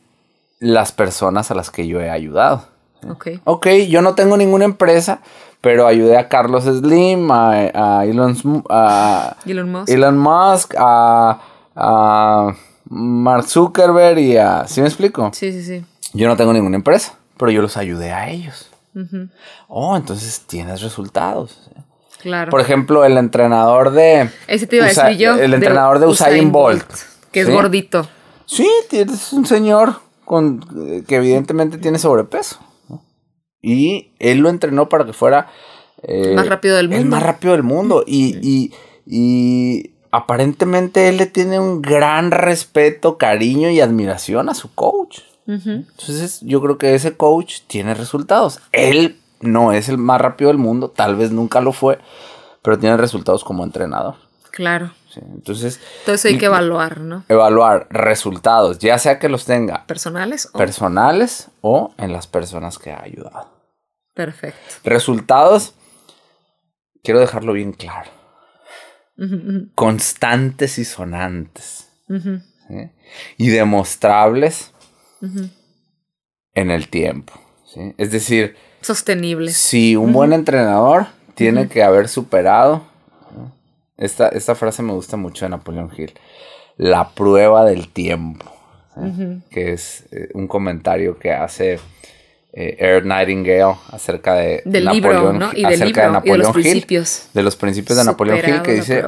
las personas a las que yo he ayudado. Ok. Ok, yo no tengo ninguna empresa, pero ayudé a Carlos Slim, a, Elon, Musk, Elon Musk a Mark Zuckerberg y a... ¿Sí me explico? Sí, sí, sí. Yo no tengo ninguna empresa, pero yo los ayudé a ellos. Oh, entonces tienes resultados. Claro. Por ejemplo, el entrenador de... Ese te iba a decir yo. El entrenador de, Usain, Bolt. Que es gordito. Sí, es un señor con, que evidentemente tiene sobrepeso. Y él lo entrenó para que fuera... el más rápido del mundo. El más rápido del mundo. Y, y, y aparentemente él le tiene un gran respeto, cariño y admiración a su coach. Entonces yo creo que ese coach tiene resultados. Él no es el más rápido del mundo, tal vez nunca lo fue, pero tiene resultados como entrenador. Claro. entonces, entonces hay que evaluar, ¿no? Evaluar resultados, ya sea que los tenga personales o personales o en las personas que ha ayudado. Perfecto. Resultados, quiero dejarlo bien claro constantes y sonantes. Y demostrables en el tiempo. Es decir, sostenibles. Si un buen entrenador tiene que haber superado, esta, esta, frase me gusta mucho de Napoleón Hill, la prueba del tiempo, que es eh, un comentario que hace eh, Air Nightingale acerca de del Napoleón, libro, y acerca de Napoleón los principios. de los principios de Napoleón Hill que dice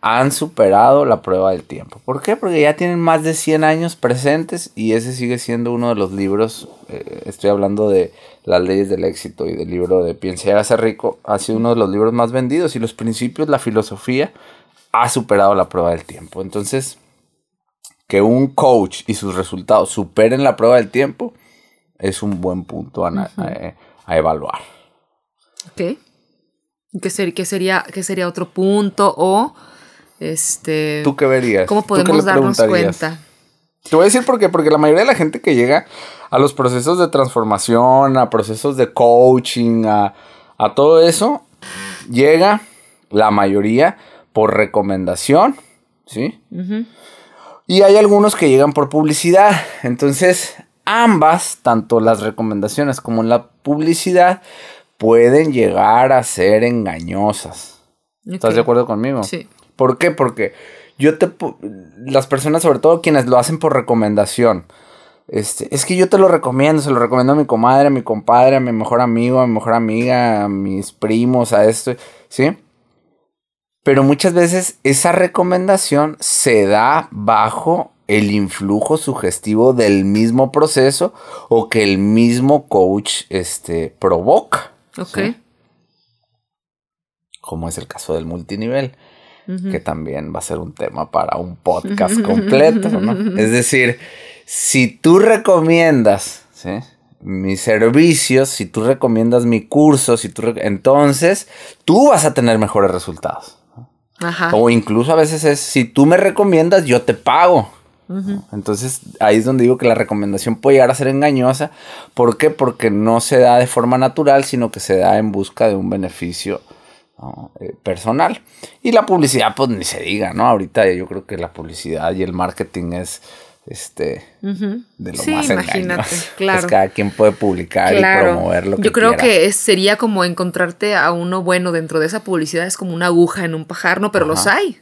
han superado la prueba del tiempo. ¿Por qué? Porque ya tienen más de 100 años presentes y ese sigue siendo uno de los libros, eh, estoy hablando de las leyes del éxito y del libro de Piense y hágase rico, ha sido uno de los libros más vendidos y los principios, la filosofía ha superado la prueba del tiempo. Entonces, que un coach y sus resultados superen la prueba del tiempo, es un buen punto a, evaluar. Ok. ¿Qué, sería, qué sería otro punto? O, este... ¿Tú qué verías? ¿Cómo podemos darnos cuenta? Te voy a decir por qué. Porque la mayoría de la gente que llega a los procesos de transformación, a procesos de coaching, a, todo eso, llega la mayoría por recomendación, ¿sí? Y hay algunos que llegan por publicidad. Entonces, ambas, tanto las recomendaciones como la publicidad, pueden llegar a ser engañosas. ¿Estás de acuerdo conmigo? Sí. ¿Por qué? Porque yo te las personas, sobre todo quienes lo hacen por recomendación, este, es que yo te lo recomiendo, se lo recomiendo a mi comadre, a mi compadre, a mi mejor amigo, a mi mejor amiga, a mis primos, a esto, ¿sí? Pero muchas veces esa recomendación se da bajo el influjo sugestivo del mismo proceso o que el mismo coach este, provoca. Ok. Como es el caso del multinivel, que también va a ser un tema para un podcast completo, ¿no? Es decir, si tú recomiendas, mis servicios, si tú recomiendas mi curso, si tú entonces tú vas a tener mejores resultados. O incluso a veces es, si tú me recomiendas, yo te pago. Entonces ahí es donde digo que la recomendación puede llegar a ser engañosa. ¿Por qué? Porque no se da de forma natural, sino que se da en busca de un beneficio eh, personal. Y la publicidad, pues ni se diga, ¿no? Ahorita yo creo que la publicidad y el marketing es este de lo más imagínate, claro. Pues cada quien puede publicar y promover lo que Yo creo que sería como encontrarte a uno bueno dentro de esa publicidad, es como una aguja en un pajar, ¿no? Pero los hay.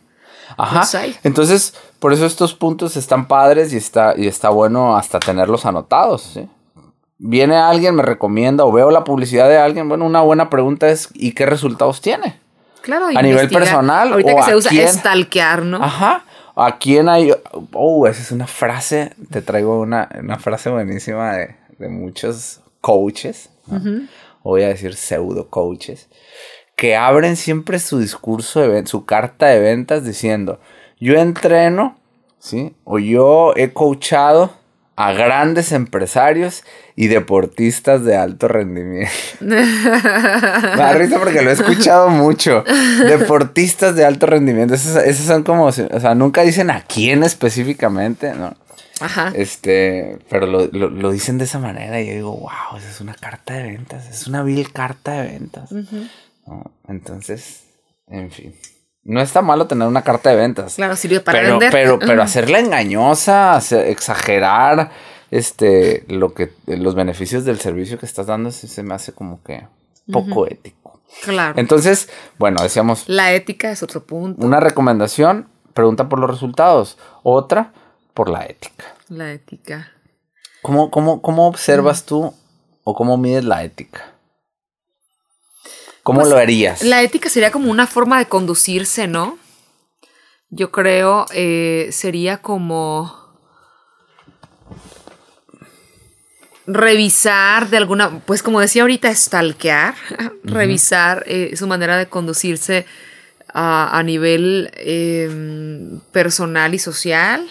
Ajá. Entonces, por eso estos puntos están padres y está, y está bueno hasta tenerlos anotados, Viene alguien, me recomienda o veo la publicidad de alguien, bueno, una buena pregunta es ¿y qué resultados tiene? Claro, a nivel personal. Ahorita que se usa stalkear, ¿no? Ajá. ¿A quién hay? Oh, esa es una frase. Te traigo una, frase buenísima de, muchos coaches. voy a decir pseudo coaches. Que abren siempre su discurso, de, su carta de ventas diciendo: Yo entreno, ¿sí? O yo he coachado a grandes empresarios y deportistas de alto rendimiento. Me da risa porque lo he escuchado mucho. Deportistas de alto rendimiento. Esos, son como, o sea, nunca dicen a quién específicamente, ¿no? Ajá. Este, pero lo, dicen de esa manera y yo digo, wow, esa es una carta de ventas, es una vil carta de ventas. Entonces, en fin. No está malo tener una carta de ventas. Claro, sirve para pero, vender. Pero, pero hacerla engañosa, exagerar este, lo que, los beneficios del servicio que estás dando, se me hace como que poco ético. Claro. Entonces, bueno, decíamos. La ética es otro punto. Una recomendación, pregunta por los resultados. Otra, por la ética. La ética. ¿Cómo, cómo, cómo observas tú o cómo mides la ética? ¿Cómo pues, lo harías? La ética sería como una forma de conducirse, ¿no? Yo creo eh, sería como revisar de alguna, pues como decía ahorita, stalkear, revisar eh, su manera de conducirse a, nivel em, personal y social.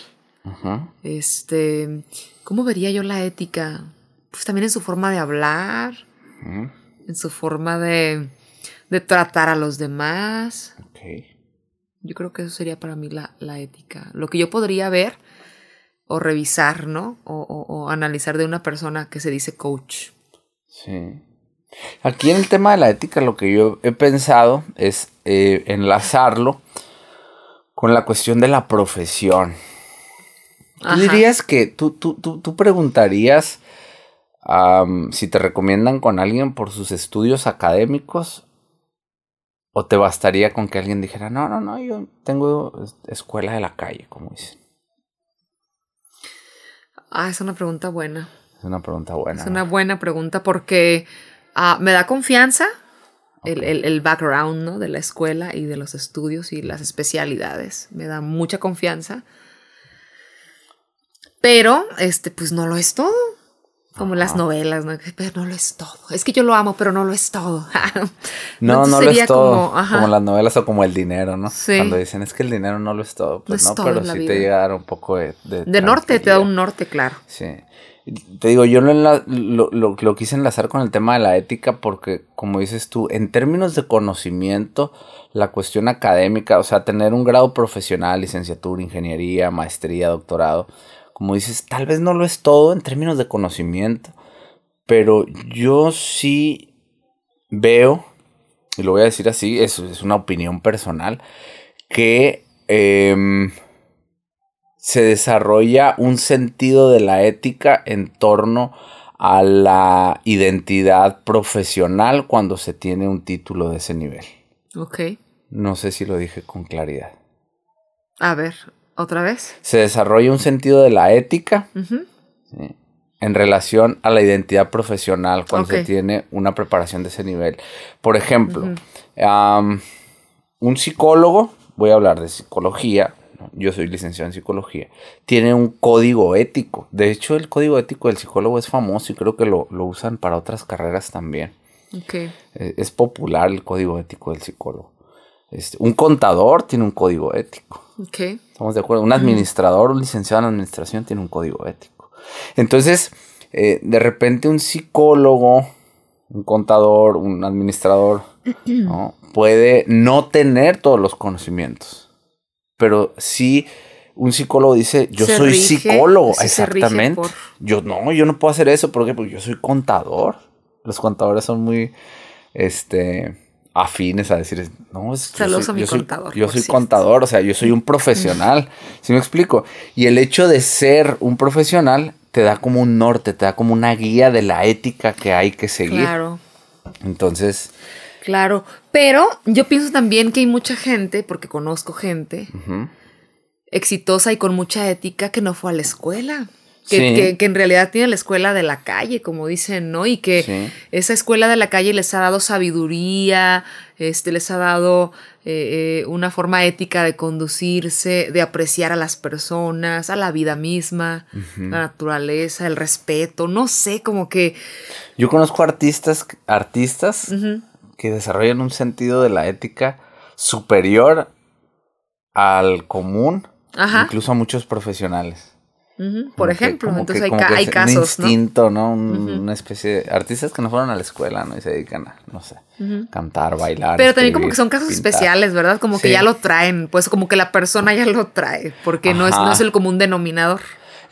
Este, ¿cómo vería yo la ética? Pues también en su forma de hablar, en su forma de, de tratar a los demás. Yo creo que eso sería para mí la, la ética. Lo que yo podría ver o revisar, ¿no? O, analizar de una persona que se dice coach. Sí. Aquí en el tema de la ética lo que yo he pensado es eh, enlazarlo con la cuestión de la profesión. Tú dirías que tú, tú, tú, preguntarías si te recomiendan con alguien por sus estudios académicos o te bastaría con que alguien dijera, no, no, no, yo tengo escuela de la calle, como dicen. Ah, es una pregunta buena. Es una pregunta buena. Es una buena pregunta porque ah, me da confianza el, background ¿no? de la escuela y de los estudios y las especialidades. Me da mucha confianza. Pero, este, pues no lo es todo. Como las novelas, ¿no? Pero no lo es todo. Es que yo lo amo, pero no lo es todo. no, no lo es todo. Como, las novelas o como el dinero, ¿no? Sí. Cuando dicen es que el dinero no lo es todo. Pues no, pero sí te llega a dar un poco de. De, norte, te da un norte, claro. Sí. Te digo, yo lo, lo, lo, quise enlazar con el tema de la ética porque, como dices tú, en términos de conocimiento, la cuestión académica, o sea, tener un grado profesional, licenciatura, ingeniería, maestría, doctorado, como dices, tal vez no lo es todo en términos de conocimiento, pero yo sí veo, y lo voy a decir así, es, es una opinión personal, que em, se desarrolla un sentido de la ética en torno a la identidad profesional cuando se tiene un título de ese nivel. Ok. No sé si lo dije con claridad. A ver, otra vez. Se desarrolla un sentido de la ética en relación a la identidad profesional cuando se tiene una preparación de ese nivel. Por ejemplo, un psicólogo, voy a hablar de psicología, yo soy licenciado en psicología, tiene un código ético. De hecho, el código ético del psicólogo es famoso y creo que lo, usan para otras carreras también. Okay. Eh, es, popular el código ético del psicólogo. Este, un contador tiene un código ético. Okay. Estamos de acuerdo. Un administrador, un licenciado en administración tiene un código ético. Entonces, eh, de repente un psicólogo, un contador, un administrador, puede no tener todos los conocimientos pero sí un psicólogo dice, yo soy psicólogo, exactamente. Yo no, yo no puedo hacer eso porque yo soy contador. Los contadores son muy este afines a decir, no, es yo soy, mi contador. yo soy contador, o sea, yo soy un profesional. ¿Sí me explico? Y el hecho de ser un profesional te da como un norte, te da como una guía de la ética que hay que seguir. Claro. Entonces, Claro, pero yo pienso también que hay mucha gente, porque conozco gente exitosa y con mucha ética que no fue a la escuela. Que, en realidad tiene la escuela de la calle, como dicen, ¿no? Y que esa escuela de la calle les ha dado sabiduría, este, les ha dado eh, eh, una forma ética de conducirse, de apreciar a las personas, a la vida misma, la naturaleza, el respeto, no sé, como que... Yo conozco artistas, artistas que desarrollan un sentido de la ética superior al común, incluso a muchos profesionales. Por ejemplo, entonces hay, casos, un instinto, ¿no? Una especie de artistas que no fueron a la escuela, ¿no? Y se dedican a, no sé, cantar, bailar. Pero también como que son casos especiales, ¿verdad? Como que ya lo traen, pues como que la persona ya lo trae, porque no es, no es el común denominador.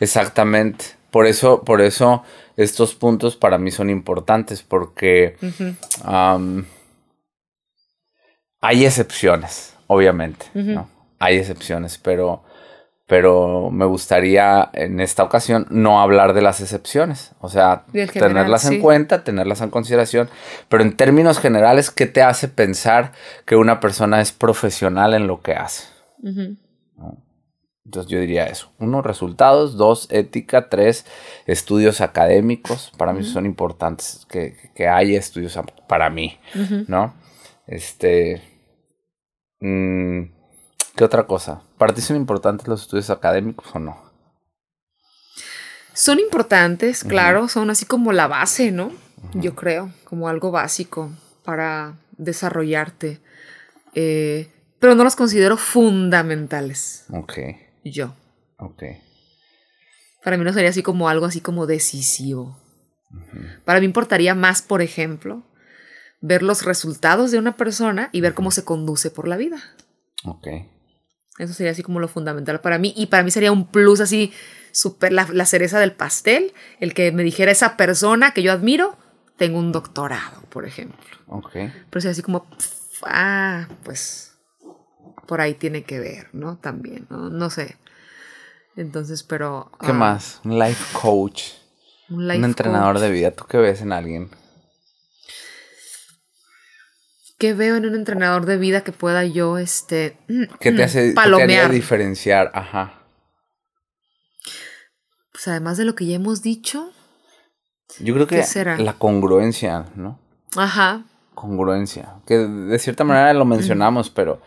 Exactamente. Por eso, por eso estos puntos para mí son importantes, porque hay excepciones, obviamente, ¿no? Hay excepciones, pero, pero me gustaría en esta ocasión no hablar de las excepciones, o sea, tenerlas en cuenta, tenerlas en consideración, pero en términos generales, ¿qué te hace pensar que una persona es profesional en lo que hace? Entonces yo diría eso. Uno, resultados. Dos, ética. Tres, estudios académicos. Para mí son importantes que, que haya estudios para mí, ¿no? Este, Mm, ¿Qué otra cosa? ¿Para ti son importantes los estudios académicos o no? Son importantes, claro, son así como la base, ¿no? Yo creo, como algo básico para desarrollarte. Eh, pero no los considero fundamentales. Ok. Yo. Ok. Para mí no sería así como algo así como decisivo. Para mí importaría más, por ejemplo, ver los resultados de una persona y ver cómo se conduce por la vida. Ok. Eso sería así como lo fundamental para mí. Y para mí sería un plus así, super la, cereza del pastel, el que me dijera esa persona que yo admiro, tengo un doctorado, por ejemplo. Ok. Pero sería así como, ah, pues por ahí tiene que ver, ¿no? También, ¿no? No sé. Entonces, pero... ¿Qué ah, más? Un life coach. Un, life un entrenador de vida. ¿Tú qué ves en alguien? ¿Qué veo en un entrenador de vida que pueda yo, este, ¿Qué te hace palomear? diferenciar? Ajá. Pues además de lo que ya hemos dicho. Yo creo que la congruencia, ¿no? Ajá. Congruencia. Que de cierta manera lo mencionamos, pero,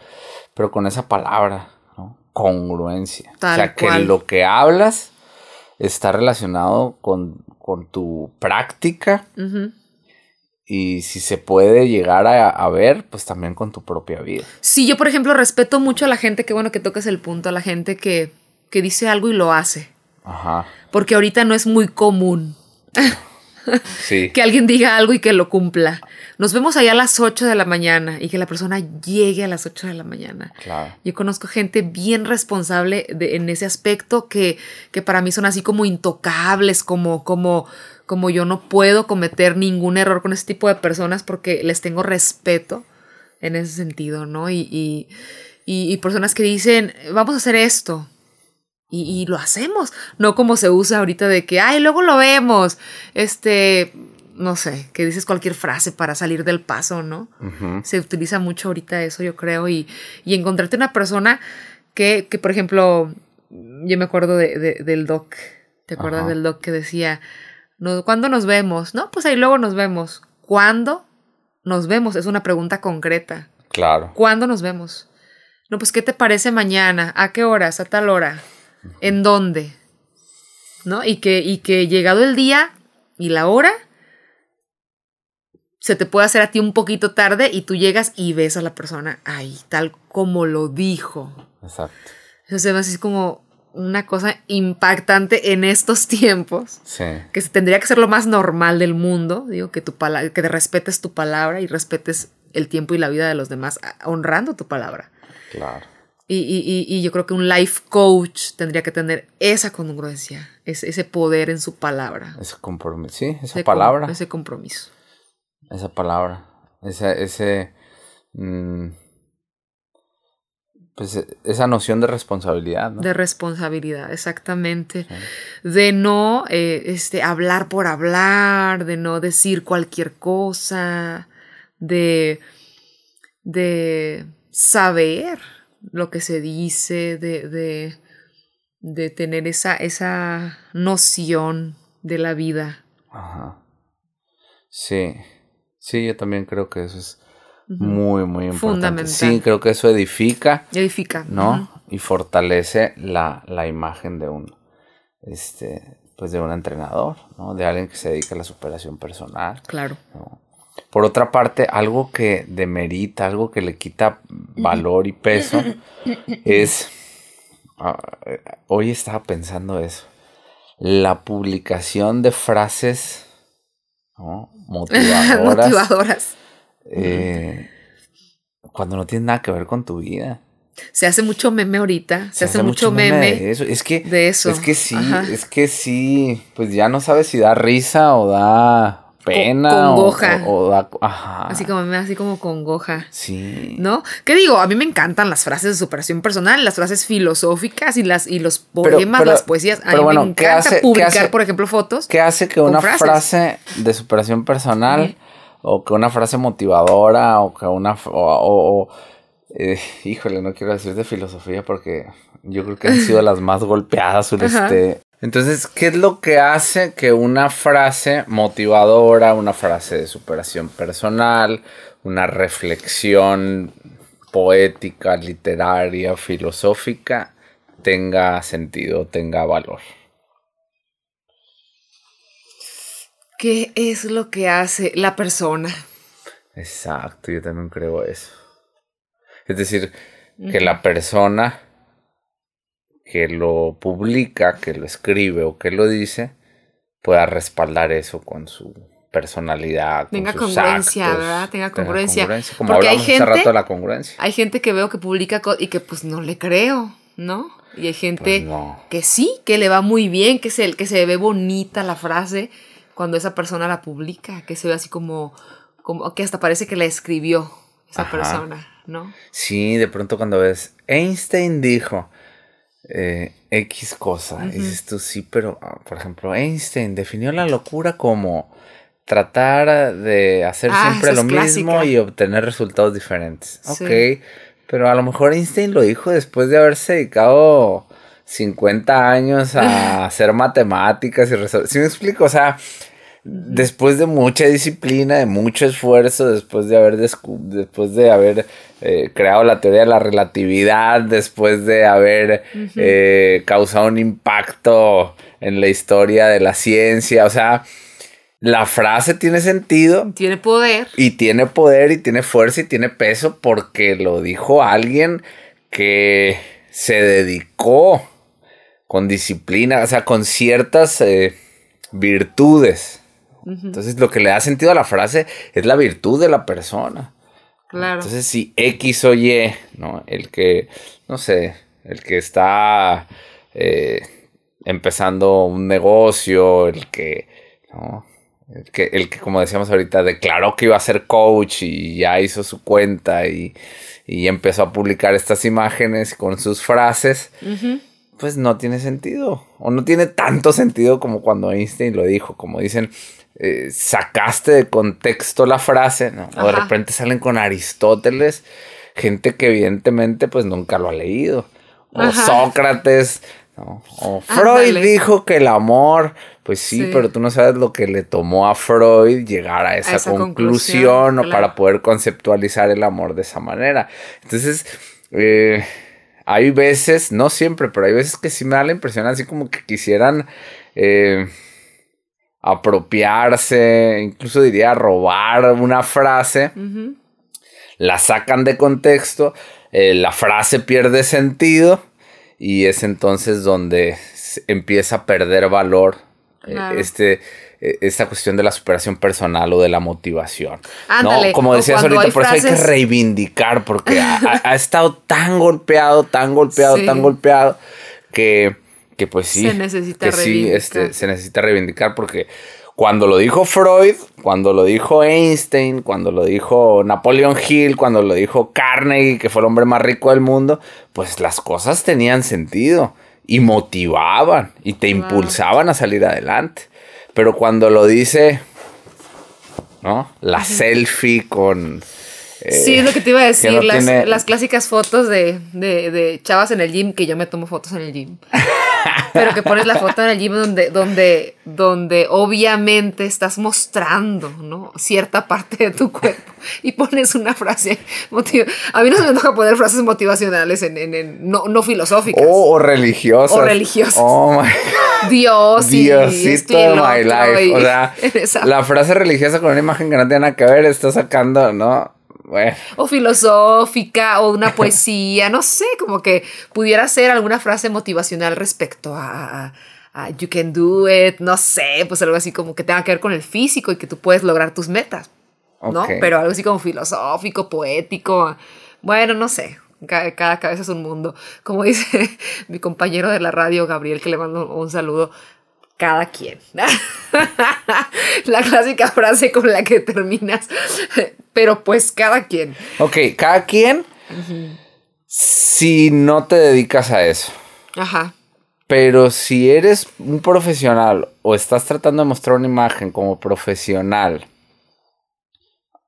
pero con esa palabra, ¿no? Congruencia. o sea, que lo que hablas está relacionado con, con tu práctica. Ajá y si se puede llegar a, ver, pues también con tu propia vida. Sí, yo por ejemplo respeto mucho a la gente, que bueno que toques el punto, a la gente que, que dice algo y lo hace. Ajá. Porque ahorita no es muy común. Sí. que alguien diga algo y que lo cumpla. Nos vemos allá a las 8 de la mañana y que la persona llegue a las 8 de la mañana. Claro. Yo conozco gente bien responsable en ese aspecto que, que para mí son así como intocables, como, como, como yo no puedo cometer ningún error con ese tipo de personas porque les tengo respeto en ese sentido, ¿no? Y, y, y, personas que dicen, vamos a hacer esto. Y, lo hacemos, no como se usa ahorita de que, ay, luego lo vemos, este, no sé, que dices cualquier frase para salir del paso, ¿no? Se utiliza mucho ahorita eso, yo creo, y, y encontrarte una persona que, que, por ejemplo, yo me acuerdo de, del doc, ¿te acuerdas del doc que decía, ¿cuándo nos vemos? No, pues ahí luego nos vemos. ¿Cuándo nos vemos? Es una pregunta concreta. Claro. ¿Cuándo nos vemos? No, pues ¿qué te parece mañana? ¿A qué horas? ¿A tal hora? ¿En dónde? ¿No? Y que, y que llegado el día y la hora, se te puede hacer a ti un poquito tarde y tú llegas y ves a la persona ahí, tal como lo dijo. Exacto. Ve así como una cosa impactante en estos tiempos. Sí. Que tendría que ser lo más normal del mundo, digo, que, tu que respetes tu palabra y respetes el tiempo y la vida de los demás, honrando tu palabra. Claro. Y, y, y, yo creo que un life coach tendría que tener esa congruencia, ese, ese poder en su palabra. Ese compromiso, sí, esa palabra. ese compromiso. Esa palabra, ese, ese mm, pues esa noción de responsabilidad. ¿no? De responsabilidad, exactamente. De no eh, este, hablar por hablar, de no decir cualquier cosa, de, de saber lo que se dice, de, de, de tener esa, esa noción de la vida. Ajá. Sí, sí, yo también creo que eso es muy, muy importante. Fundamental. Sí, creo que eso edifica. Edifica. ¿No? Y fortalece la, la, imagen de un, este, pues de un entrenador, ¿no? De alguien que se dedica a la superación personal. Claro. Por otra parte, algo que demerita, algo que le quita valor y peso es, ah, hoy estaba pensando eso, la publicación de frases motivadoras. motivadoras. Eh, cuando no tiene nada que ver con tu vida. Se hace mucho meme ahorita, se, hace, mucho meme, de eso. Es que, de eso. Es que sí, es que sí, pues ya no sabes si da risa o da pena. Congoja. O, da, ajá. Así como, así como congoja. Sí. ¿No? ¿Qué digo? A mí me encantan las frases de superación personal, las frases filosóficas y, las, y los poemas, las poesías. A mí me encanta publicar, por ejemplo, fotos. ¿Qué hace que una frase de superación personal o que una frase motivadora o que una... o, eh, híjole, no quiero decir de filosofía porque yo creo que han sido las más golpeadas. Este, entonces, ¿qué es lo que hace que una frase motivadora, una frase de superación personal, una reflexión poética, literaria, filosófica, tenga sentido, tenga valor? ¿Qué es lo que hace la persona? Exacto, yo también creo eso. Es decir, que la persona que lo publica, que lo escribe o que lo dice, pueda respaldar eso con su personalidad. Tenga congruencia, ¿verdad? Tenga congruencia. Como Porque hay gente, hace rato de la congruencia. Hay gente que veo que publica y que pues no le creo, ¿no? Y hay gente pues que sí, que le va muy bien, que se, que se ve bonita la frase cuando esa persona la publica, que se ve así como, como que hasta parece que la escribió esa persona, ¿no? Sí, de pronto cuando ves, Einstein dijo, eh, X cosa. Y dices tú, sí, pero, ah, por ejemplo, Einstein definió la locura como tratar de hacer ah, siempre lo mismo y obtener resultados diferentes. Ok, pero a lo mejor Einstein lo dijo después de haberse dedicado 50 años a hacer matemáticas y resolver. ¿Sí me explico? O sea, después de mucha disciplina, de mucho esfuerzo, después de haber, después de haber eh, creado la teoría de la relatividad, después de haber eh, causado un impacto en la historia de la ciencia, o sea, la frase tiene sentido. Tiene poder. Y tiene poder y tiene fuerza y tiene peso porque lo dijo alguien que se dedicó con disciplina, o sea, con ciertas eh, virtudes entonces, lo que le da sentido a la frase es la virtud de la persona. Claro. Entonces, si X o Y, ¿no? El que, no sé, el que está eh, empezando un negocio, el que, ¿no? El que, el que, como decíamos ahorita, declaró que iba a ser coach y ya hizo su cuenta y, y empezó a publicar estas imágenes con sus frases. Pues no tiene sentido. O no tiene tanto sentido como cuando Einstein lo dijo. Como dicen, eh, sacaste de contexto la frase, ¿no? O de repente salen con Aristóteles, gente que evidentemente pues nunca lo ha leído. O Sócrates, ¿no? O Freud dijo que el amor, pues sí, pero tú no sabes lo que le tomó a Freud llegar a esa, conclusión, o para poder conceptualizar el amor de esa manera. Entonces, eh, hay veces, no siempre, pero hay veces que sí me da la impresión así como que quisieran eh, apropiarse, incluso diría robar una frase, la sacan de contexto, eh, la frase pierde sentido y es entonces donde empieza a perder valor eh, este esta cuestión de la superación personal o de la motivación. ¿no? Como decías ahorita, por eso hay que reivindicar, porque ha, estado tan golpeado, tan golpeado, tan golpeado, que, que pues sí. Se necesita reivindicar. Sí, este, se necesita reivindicar porque cuando lo dijo Freud, cuando lo dijo Einstein, cuando lo dijo Napoleon Hill, cuando lo dijo Carnegie, que fue el hombre más rico del mundo, pues las cosas tenían sentido y motivaban y te impulsaban a salir adelante. Pero cuando lo dice, ¿no? La selfie con... sí, es lo que te iba a decir, las, clásicas fotos de, de, de, chavas en el gym, que yo me tomo fotos en el gym. Pero que pones la foto en el gym donde, donde, donde obviamente estás mostrando, ¿no? Cierta parte de tu cuerpo. Y pones una frase A mí no se me toca poner frases motivacionales en, en, no, no, filosóficas. o religiosas. O religiosas. Oh my Dios y Diosito de my life. o sea, la frase religiosa con una imagen que no tiene nada que ver está sacando, ¿no? O filosófica, o una poesía, no sé, como que pudiera ser alguna frase motivacional respecto a, you can do it, no sé, pues algo así como que tenga que ver con el físico y que tú puedes lograr tus metas, ¿no? Pero algo así como filosófico, poético, bueno, no sé. Cada, cada cabeza es un mundo. Como dice mi compañero de la radio, Gabriel, que le mando un saludo, cada quien. la clásica frase con la que terminas. Pero pues cada quien. Ok, cada quien. Si no te dedicas a eso. Ajá. Pero si eres un profesional o estás tratando de mostrar una imagen como profesional,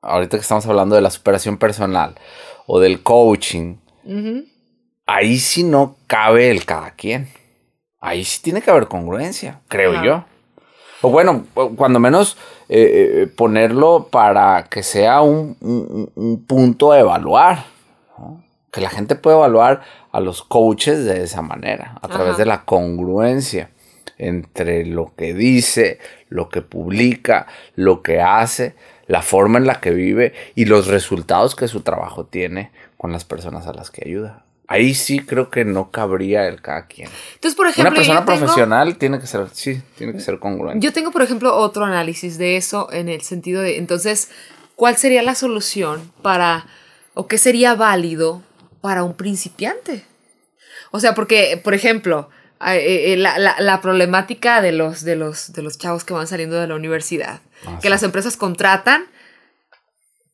ahorita que estamos hablando de la superación personal o del coaching, ahí sí no cabe el cada quien ahí sí tiene que haber congruencia, creo yo. O bueno, cuando menos eh, eh, ponerlo para que sea un, punto a evaluar. Que la gente pueda evaluar a los coaches de esa manera, a través de la congruencia entre lo que dice, lo que publica, lo que hace, la forma en la que vive y los resultados que su trabajo tiene con las personas a las que ayuda. Ahí sí creo que no cabría el cada quien. Entonces, por ejemplo, una persona profesional tiene que ser, sí, tiene que ser congruente. Yo tengo, por ejemplo, otro análisis de eso en el sentido de, entonces, ¿cuál sería la solución para, o qué sería válido para un principiante? O sea, porque, por ejemplo, eh, eh, la, la, problemática de los, de, los, de los chavos que van saliendo de la universidad, ah, que las empresas contratan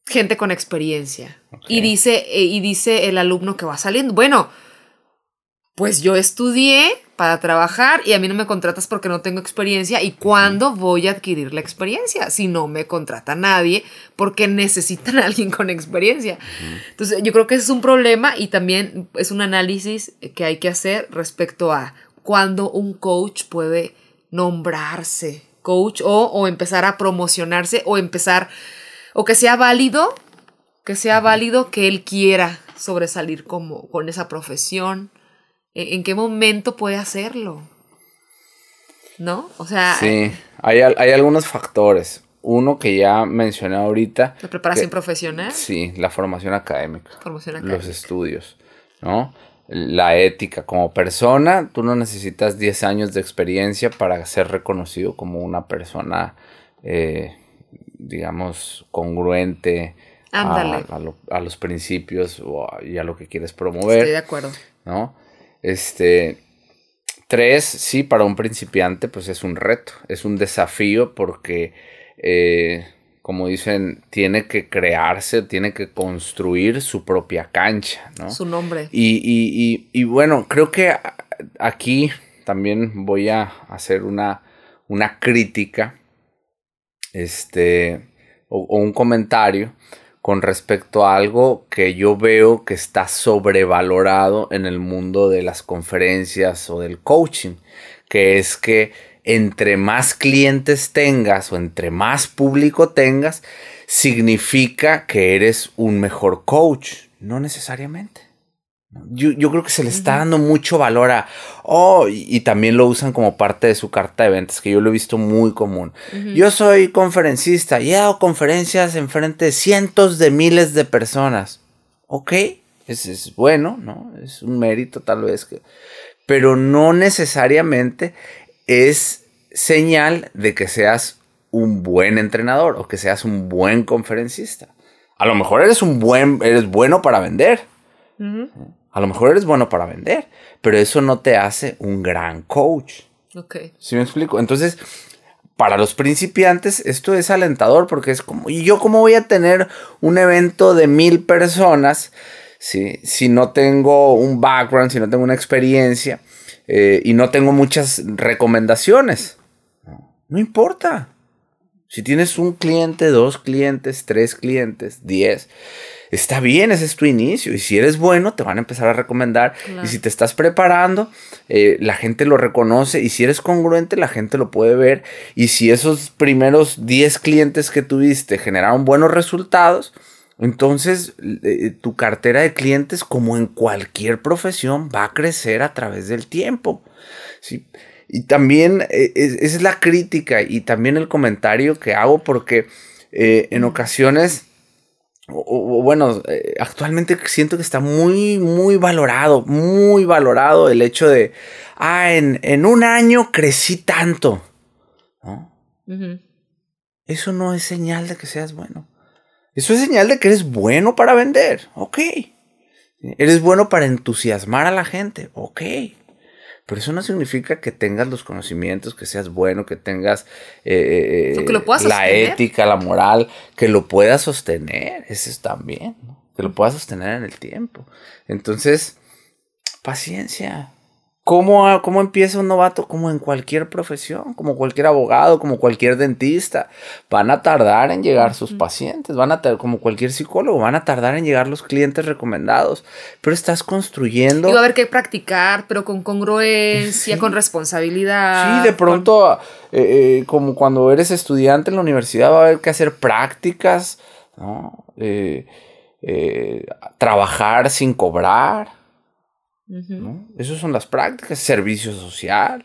gente con experiencia. Y, dice, eh, y dice el alumno que va saliendo, bueno, pues yo estudié para trabajar y a mí no me contratas porque no tengo experiencia. ¿Y cuándo voy a adquirir la experiencia? Si no me contrata nadie porque necesitan a alguien con experiencia. Entonces yo creo que ese es un problema y también es un análisis que hay que hacer respecto a cuándo un coach puede nombrarse coach o, o empezar a promocionarse o empezar o que sea válido, que sea válido que él quiera sobresalir como con esa profesión. ¿En, en qué momento puede hacerlo? ¿No? O sea... Sí, hay, hay algunos factores. Uno que ya mencioné ahorita. ¿La preparación profesional? Sí, la formación académica. Formación académica. Los estudios, ¿no? La ética. Como persona, tú no necesitas 10 años de experiencia para ser reconocido como una persona eh, digamos, congruente a, los principios y a lo que quieres promover. Estoy de acuerdo. ¿No? Este. Tres, sí, para un principiante, pues es un reto, es un desafío porque, eh, como dicen, tiene que crearse, tiene que construir su propia cancha, ¿no? Su nombre. Y, y, y, y bueno, creo que aquí también voy a hacer una, una crítica este, o, un comentario con respecto a algo que yo veo que está sobrevalorado en el mundo de las conferencias o del coaching, que es que entre más clientes tengas o entre más público tengas, significa que eres un mejor coach. No necesariamente. Yo, creo que se le está dando mucho valor a, oh, y, también lo usan como parte de su carta de ventas, que yo lo he visto muy común. Yo soy conferencista y he dado conferencias en frente de cientos de miles de personas. Ok, es, es bueno, ¿no? Es un mérito tal vez, que, pero no necesariamente es señal de que seas un buen entrenador o que seas un buen conferencista. A lo mejor eres un buen, eres bueno para vender. A lo mejor eres bueno para vender, pero eso no te hace un gran coach. Ok. ¿Sí me explico? Entonces, para los principiantes esto es alentador porque es como, ¿y yo cómo voy a tener un evento de mil personas ¿sí? si no tengo un background, si no tengo una experiencia eh, y no tengo muchas recomendaciones? no importa. Si tienes un cliente, dos clientes, tres clientes, diez, está bien, ese es tu inicio. Y si eres bueno, te van a empezar a recomendar. Y si te estás preparando, eh, la gente lo reconoce. Y si eres congruente, la gente lo puede ver. Y si esos primeros 10 clientes que tuviste generaron buenos resultados, entonces eh, tu cartera de clientes, como en cualquier profesión, va a crecer a través del tiempo. ¿sí? Y también eh, esa es la crítica y también el comentario que hago porque eh, en ocasiones, o, bueno, eh, actualmente siento que está muy, muy valorado, muy valorado el hecho de, ah, en, un año crecí tanto. Eso no es señal de que seas bueno. Eso es señal de que eres bueno para vender. Ok. Eres bueno para entusiasmar a la gente. Ok. Pero eso no significa que tengas los conocimientos, que seas bueno, que tengas eh, eh, la ética, la moral, que lo puedas sostener. Eso es también, que lo puedas sostener en el tiempo. Entonces, paciencia. ¿Cómo, ¿Cómo empieza un novato? Como en cualquier profesión, como cualquier abogado, como cualquier dentista. Van a tardar en llegar sus pacientes, van a como cualquier psicólogo, van a tardar en llegar los clientes recomendados. Pero estás construyendo. Y va a haber que practicar, pero con congruencia, con responsabilidad. Sí, de pronto, eh, eh, como cuando eres estudiante en la universidad, va a haber que hacer prácticas, ¿no? Eh, trabajar sin cobrar. Esas son las prácticas, servicio social.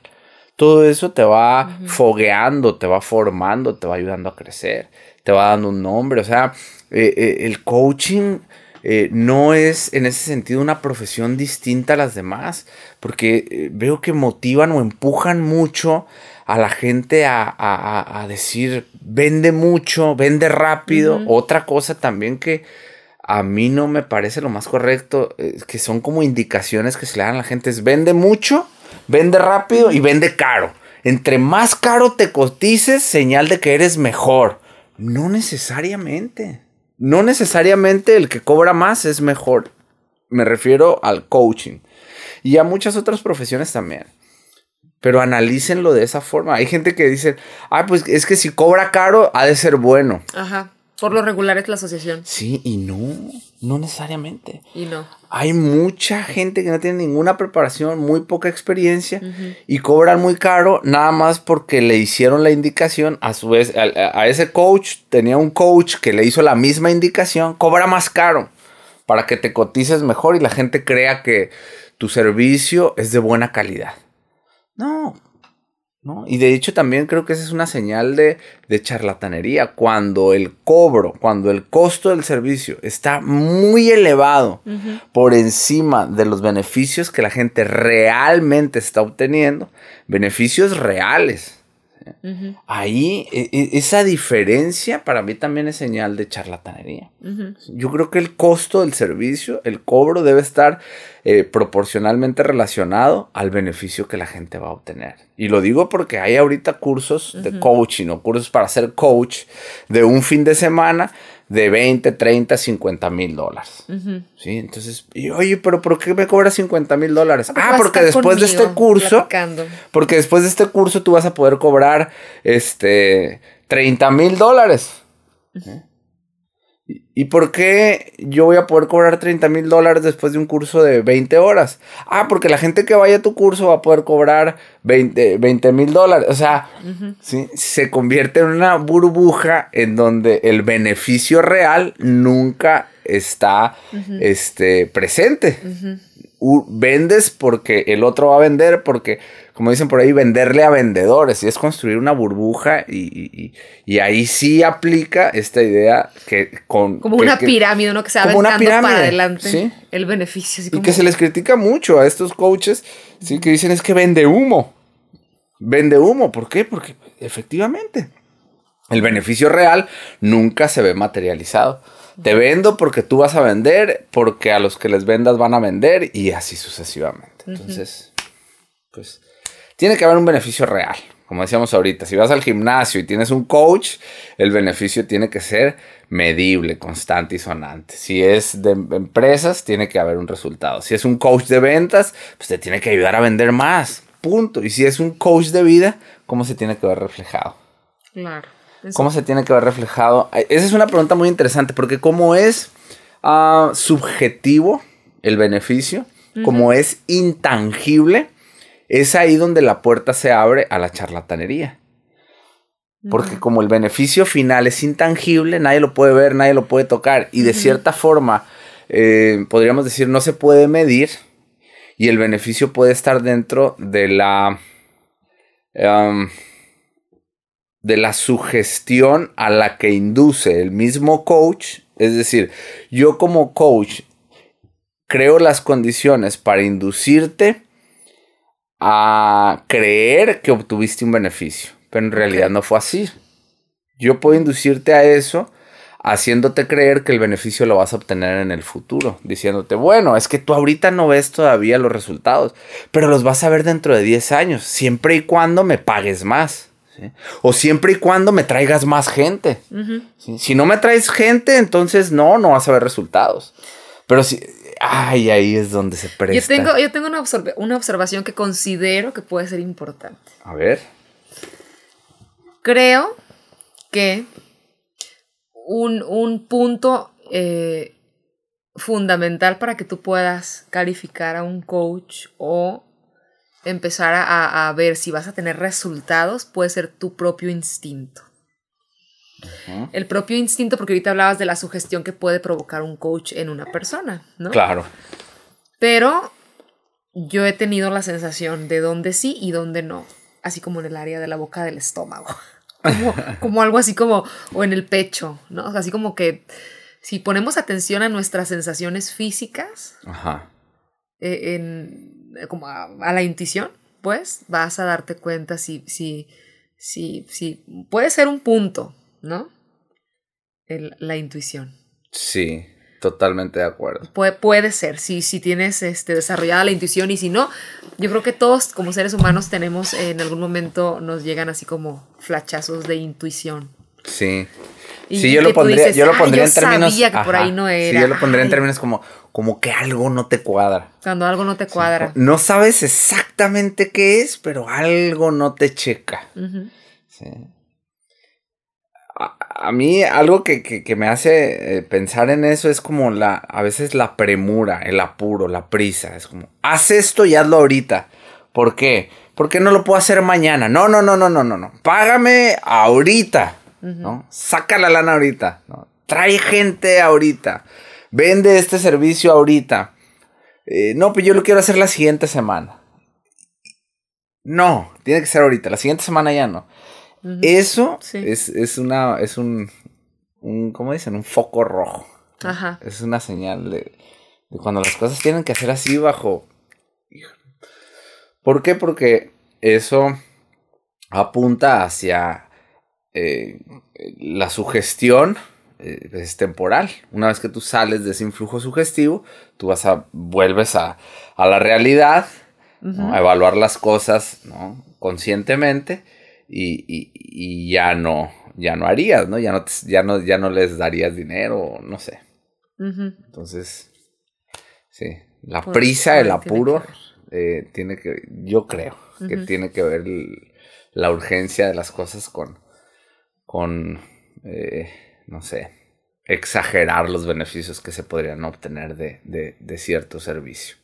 Todo eso te va fogueando, te va formando, te va ayudando a crecer, te va dando un nombre. O sea, eh, eh, el coaching eh, no es en ese sentido una profesión distinta a las demás, porque veo que motivan o empujan mucho a la gente a, decir, vende mucho, vende rápido. Otra cosa también que a mí no me parece lo más correcto, que son como indicaciones que se le dan a la gente, es vende mucho, vende rápido y vende caro. Entre más caro te cotices, señal de que eres mejor. No necesariamente. No necesariamente el que cobra más es mejor. Me refiero al coaching. Y a muchas otras profesiones también. Pero analícenlo de esa forma. Hay gente que dice, ah, pues es que si cobra caro, ha de ser bueno. Ajá. Por lo regular es la asociación. Sí, y no, no necesariamente. Y no. Hay mucha gente que no tiene ninguna preparación, muy poca experiencia y cobran muy caro nada más porque le hicieron la indicación. A su vez, a, ese coach tenía un coach que le hizo la misma indicación, cobra más caro para que te cotices mejor y la gente crea que tu servicio es de buena calidad. No, y de hecho también creo que esa es una señal de, charlatanería. Cuando el cobro, cuando el costo del servicio está muy elevado por encima de los beneficios que la gente realmente está obteniendo, beneficios reales. Ahí e, e, esa diferencia para mí también es señal de charlatanería. Yo creo que el costo del servicio, el cobro debe estar eh, proporcionalmente relacionado al beneficio que la gente va a obtener. Y lo digo porque hay ahorita cursos de coaching o cursos para ser coach de un fin de semana de 20, 30, 50 mil dólares. ¿Sí? Entonces, y, oye, pero ¿por qué me cobras 50 mil dólares? Ah, porque después de este curso, porque después de este curso tú vas a poder cobrar este 30 mil dólares. ¿Y por qué yo voy a poder cobrar 30 mil dólares después de un curso de 20 horas? Ah, porque la gente que vaya a tu curso va a poder cobrar 20 mil dólares. O sea, se convierte en una burbuja en donde el beneficio real nunca está este, presente. vendes porque el otro va a vender, porque como dicen por ahí, venderle a vendedores y es construir una burbuja y, ahí sí aplica esta idea que con... Como una pirámide, ¿no? Que se va como para adelante el beneficio. y que se les critica mucho a estos coaches, ¿sí? Que dicen es que vende humo. Vende humo, ¿por qué? Porque efectivamente el beneficio real nunca se ve materializado. Te vendo porque tú vas a vender, porque a los que les vendas van a vender y así sucesivamente. Entonces, pues tiene que haber un beneficio real. Como decíamos ahorita, si vas al gimnasio y tienes un coach, el beneficio tiene que ser medible, constante y sonante. Si es de empresas, tiene que haber un resultado. Si es un coach de ventas, pues te tiene que ayudar a vender más. Punto. Y si es un coach de vida, ¿cómo se tiene que ver reflejado? Claro. ¿Cómo se tiene que ver reflejado? Esa es una pregunta muy interesante porque como es ah, subjetivo el beneficio, como es intangible, es ahí donde la puerta se abre a la charlatanería. Porque como el beneficio final es intangible, nadie lo puede ver, nadie lo puede tocar. Y de cierta forma, eh, podríamos decir, no se puede medir. Y el beneficio puede estar dentro de la... de la sugestión a la que induce el mismo coach. Es decir, yo como coach creo las condiciones para inducirte a creer que obtuviste un beneficio, pero en realidad no fue así. Yo puedo inducirte a eso haciéndote creer que el beneficio lo vas a obtener en el futuro, diciéndote, bueno, es que tú ahorita no ves todavía los resultados, pero los vas a ver dentro de 10 años, siempre y cuando me pagues más. O siempre y cuando me traigas más gente. Si no me traes gente, entonces no, no vas a ver resultados. Pero si, Ay, ahí es donde se presta. Yo tengo, yo tengo una, una observación que considero que puede ser importante. A ver. Creo que un, punto eh, fundamental para que tú puedas calificar a un coach o empezar a, ver si vas a tener resultados puede ser tu propio instinto. El propio instinto, porque ahorita hablabas de la sugestión que puede provocar un coach en una persona, ¿no? Claro. Pero yo he tenido la sensación de dónde sí y dónde no, así como en el área de la boca del estómago, como, algo así como, o en el pecho, ¿no? así como que si ponemos atención a nuestras sensaciones físicas, Ajá. Eh, en, como a, la intuición, pues vas a darte cuenta si, si, si, si puede ser un punto, ¿no? la intuición. Sí, totalmente de acuerdo. puede ser, si, si tienes este, desarrollada la intuición y si no, yo creo que todos como seres humanos tenemos, en algún momento nos llegan así como flachazos de intuición. Sí. sí, yo lo pondría, yo lo pondría en términos. Sabía que por ahí no era. Sí, yo lo pondría en términos como, como que algo no te cuadra. Cuando algo no te cuadra. no sabes exactamente qué es, pero algo no te checa. Sí a, mí algo que, me hace eh, pensar en eso es como la, a veces la premura, el apuro, la prisa. Es como, haz esto y hazlo ahorita. ¿Por qué? Porque no lo puedo hacer mañana. No, no, no, no, no, no, no. Págame ahorita. ¿no? Saca la lana ahorita. ¿no? Trae gente ahorita. Vende este servicio ahorita. Eh, no, pues yo lo quiero hacer la siguiente semana. No, tiene que ser ahorita. La siguiente semana ya no. Eso es, una, es un, un, ¿cómo dicen? Un foco rojo. Ajá. Es una señal de, cuando las cosas tienen que hacer así bajo... ¿Por qué? Porque eso apunta hacia eh, la sugestión eh, es temporal. Una vez que tú sales de ese influjo sugestivo, tú vas a, vuelves a, a la realidad, a evaluar las cosas ¿no? conscientemente y, y, ya no, ya no harías, ¿no? Ya no, ya no, ya no les darías dinero, no sé. Entonces, sí, la prisa, el apuro, eh, tiene que, yo creo que tiene que ver la urgencia de las cosas con, con eh, no sé, exagerar los beneficios que se podrían obtener de, de, cierto servicio,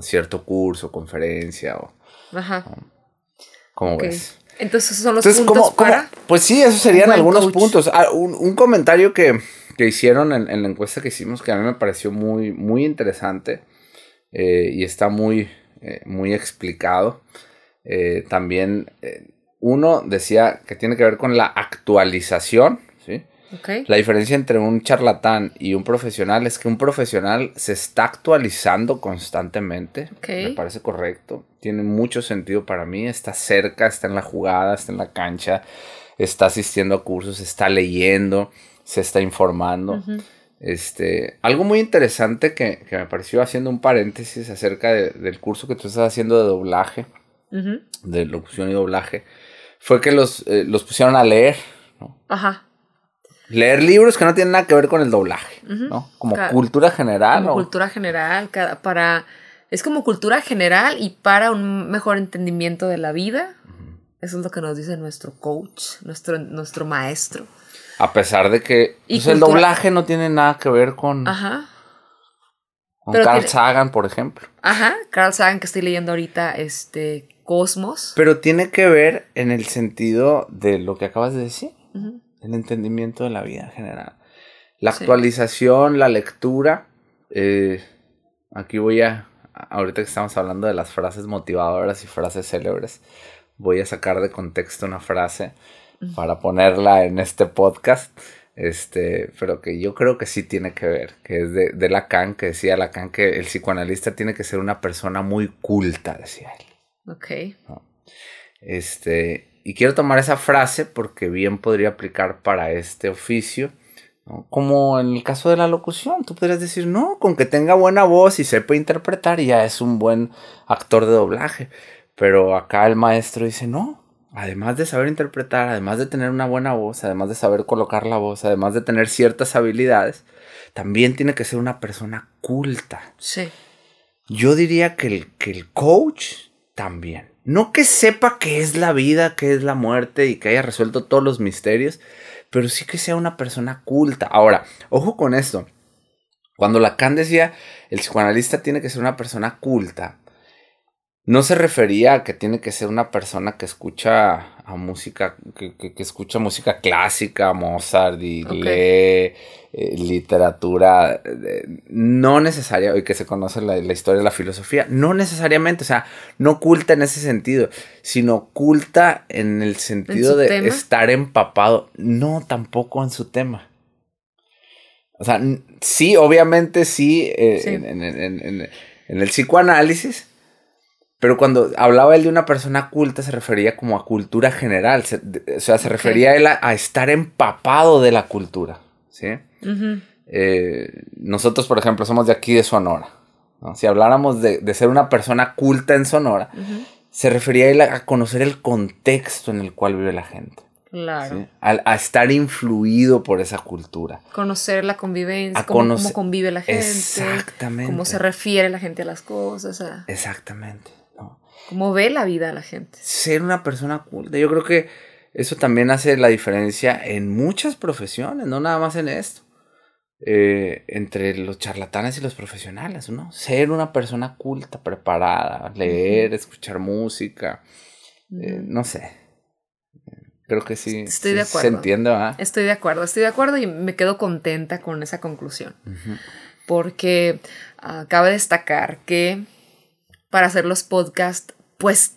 cierto curso, conferencia o... Ajá. ¿Cómo ves? Entonces, esos son los puntos para... Pues sí, esos serían algunos puntos. Ah, un, comentario que, que hicieron en, en, la encuesta que hicimos que a mí me pareció muy, muy interesante eh, y está muy, eh, muy explicado. Eh, también uno decía que tiene que ver con la actualización, La diferencia entre un charlatán y un profesional es que un profesional se está actualizando constantemente. Me parece correcto. Tiene mucho sentido para mí. Está cerca, está en la jugada, está en la cancha, está asistiendo a cursos, está leyendo, se está informando. Este, algo muy interesante que, me pareció haciendo un paréntesis acerca del curso que tú estás haciendo de doblaje, de locución y doblaje, fue que los, eh, los pusieron a leer. Ajá. Leer libros que no tienen nada que ver con el doblaje, ¿no? Como cultura general. Como cultura general, para... Es como cultura general y para un mejor entendimiento de la vida. Eso es lo que nos dice nuestro coach, nuestro, nuestro maestro. A pesar de que pues, el doblaje no tiene nada que ver con... Ajá. Con Carl Sagan, por ejemplo. Ajá, Carl Sagan que estoy leyendo ahorita, este, Cosmos. Pero tiene que ver en el sentido de lo que acabas de decir el entendimiento de la vida en general. La actualización, la lectura. Eh, aquí voy a, ahorita que estamos hablando de las frases motivadoras y frases célebres, voy a sacar de contexto una frase para ponerla en este podcast. Este, pero que yo creo que sí tiene que ver, que es de, de Lacan, que decía Lacan que el psicoanalista tiene que ser una persona muy culta, decía él. Ok. Este, y quiero tomar esa frase porque bien podría aplicar para este oficio. Como en el caso de la locución, tú podrías decir, no, con que tenga buena voz y sepa interpretar, ya es un buen actor de doblaje. Pero acá el maestro dice, no, además de saber interpretar, además de tener una buena voz, además de saber colocar la voz, además de tener ciertas habilidades, también tiene que ser una persona culta. Sí. Yo diría que el, que el coach también. No que sepa qué es la vida, qué es la muerte y que haya resuelto todos los misterios, pero sí que sea una persona culta. Ahora, ojo con esto. Cuando Lacan decía, el psicoanalista tiene que ser una persona culta, no se refería a que tiene que ser una persona que escucha a música, que, escucha música clásica, Mozart y lee eh, literatura, eh, no necesaria, y que se conoce la, historia de la filosofía, no necesariamente, o sea, no culta en ese sentido, sino culta en el sentido de estar empapado, no tampoco en su tema. O sea, sí, obviamente sí, eh, en el psicoanálisis, pero cuando hablaba él de una persona culta, se refería como a cultura general. o sea, se refería a él a, estar empapado de la cultura. ¿sí? Eh, nosotros, por ejemplo, somos de aquí de Sonora. Si habláramos de, ser una persona culta en Sonora, se refería a él a, conocer el contexto en el cual vive la gente. Claro. A, estar influido por esa cultura. Conocer la convivencia, cómo, convive la gente. Exactamente. Cómo se refiere la gente a las cosas. Exactamente. Cómo ve la vida la gente. Ser una persona culta. Yo creo que eso también hace la diferencia en muchas profesiones, no nada más en esto. Eh, entre los charlatanes y los profesionales, ¿no? Ser una persona culta, preparada, leer, escuchar música, eh, no sé. Creo que sí. Estoy de acuerdo. Se entiende, ¿verdad? Estoy de acuerdo, estoy de acuerdo y me quedo contenta con esa conclusión. Porque uh, cabe destacar que para hacer los podcasts, pues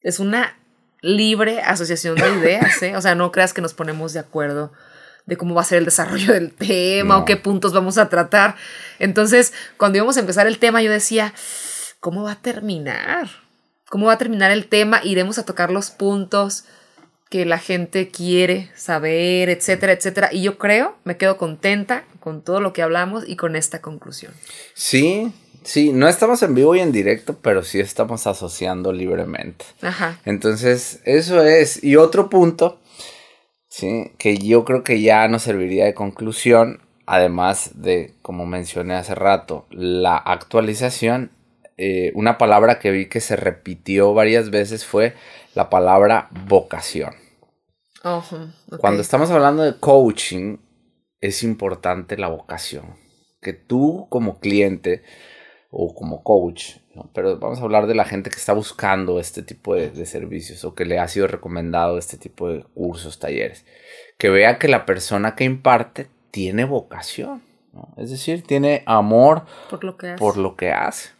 es una libre asociación de ideas, ¿eh? O sea, no creas que nos ponemos de acuerdo de cómo va a ser el desarrollo del tema o qué puntos vamos a tratar. Entonces, cuando íbamos a empezar el tema, yo decía, ¿cómo va a terminar? ¿Cómo va a terminar el tema? Iremos a tocar los puntos que la gente quiere saber, etcétera, etcétera. Y yo creo, me quedo contenta con todo lo que hablamos y con esta conclusión. Sí, Sí, no estamos en vivo y en directo, pero sí estamos asociando libremente. Ajá. Entonces, eso es. Y otro punto Sí, que yo creo que ya nos serviría de conclusión, además de, como mencioné hace rato, la actualización. Eh, una palabra que vi que se repitió varias veces fue la palabra vocación. Cuando estamos hablando de coaching, es importante la vocación. Que tú como cliente o como coach, pero vamos a hablar de la gente que está buscando este tipo de, servicios o que le ha sido recomendado este tipo de cursos, talleres, que vea que la persona que imparte tiene vocación, es decir, tiene amor por lo que hace. Por lo que hace.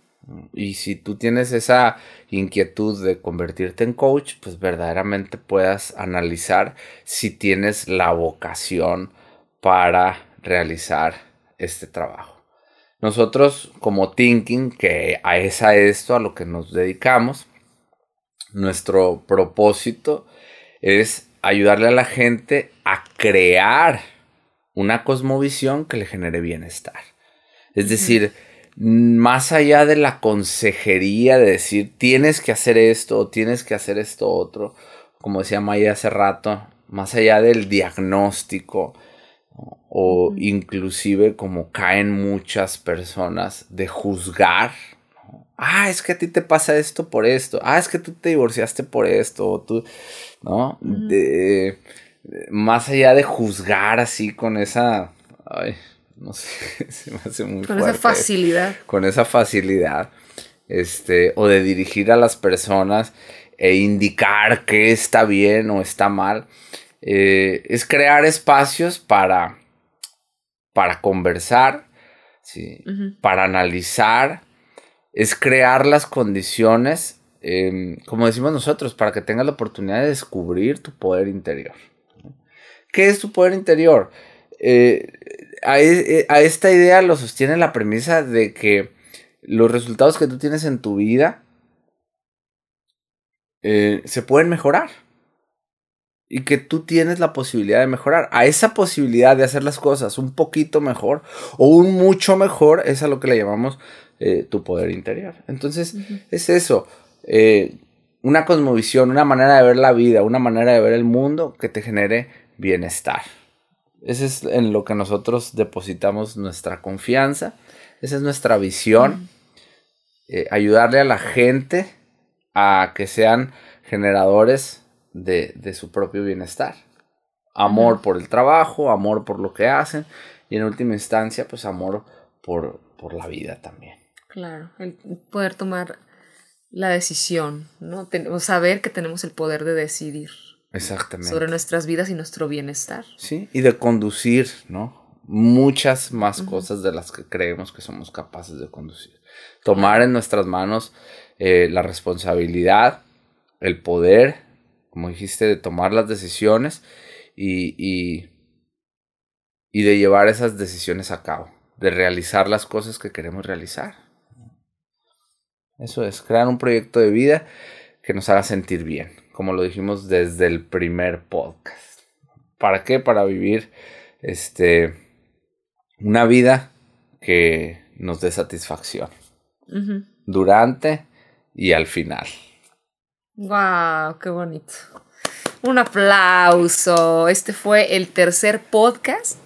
Y si tú tienes esa inquietud de convertirte en coach, pues verdaderamente puedas analizar si tienes la vocación para realizar este trabajo. Nosotros como Thinking, que a esa esto a lo que nos dedicamos, nuestro propósito es ayudarle a la gente a crear una cosmovisión que le genere bienestar. Es decir, más allá de la consejería de decir tienes que hacer esto o tienes que hacer esto otro, como decía Maya hace rato, más allá del diagnóstico, o inclusive como caen muchas personas de juzgar. Ah, es que a ti te pasa esto por esto. Ah, es que tú te divorciaste por esto. O tú, ¿no? de, más allá de juzgar así con esa... Ay, no sé, se me hace muy Con esa facilidad. Con esa facilidad. Este, o de dirigir a las personas e indicar qué está bien o está mal. Eh, es crear espacios para, para conversar, ¿sí? para analizar, es crear las condiciones, em, como decimos nosotros, para que tengas la oportunidad de descubrir tu poder interior. ¿Qué es tu poder interior? Eh, e, a, esta idea lo sostiene la premisa de que los resultados que tú tienes en tu vida eh, se pueden mejorar y que tú tienes la posibilidad de mejorar. A esa posibilidad de hacer las cosas un poquito mejor o un mucho mejor es a lo que le llamamos eh, tu poder interior. Entonces, es eso. Eh, una cosmovisión, una manera de ver la vida, una manera de ver el mundo que te genere bienestar. Ese es en lo que nosotros depositamos nuestra confianza. Esa es nuestra visión. Eh, ayudarle a la gente a que sean generadores de, su propio bienestar. Amor por el trabajo, amor por lo que hacen y en última instancia, pues amor por, por la vida también. Claro, el poder tomar la decisión, ¿no? saber que tenemos el poder de decidir. Exactamente. Sobre nuestras vidas y nuestro bienestar. Sí, y de conducir, ¿no? Muchas más cosas de las que creemos que somos capaces de conducir. Tomar en nuestras manos eh, la responsabilidad, el poder como dijiste, de tomar las decisiones y, y, y de llevar esas decisiones a cabo, de realizar las cosas que queremos realizar. Eso es, crear un proyecto de vida que nos haga sentir bien, como lo dijimos desde el primer podcast. ¿Para qué? Para vivir este, una vida que nos dé satisfacción. Durante y al final. ¡Wow! ¡Qué bonito! Un aplauso. Este fue el tercer podcast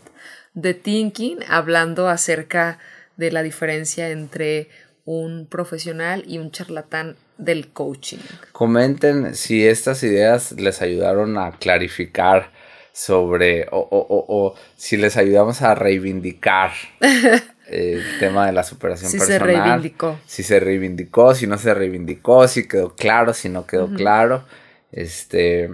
de Thinking hablando acerca de la diferencia entre un profesional y un charlatán del coaching. Comenten si estas ideas les ayudaron a clarificar sobre o, o, o si les ayudamos a reivindicar el tema de la superación si personal. Si se reivindicó. Si se reivindicó, si no se reivindicó, si quedó claro, si no quedó claro. Este.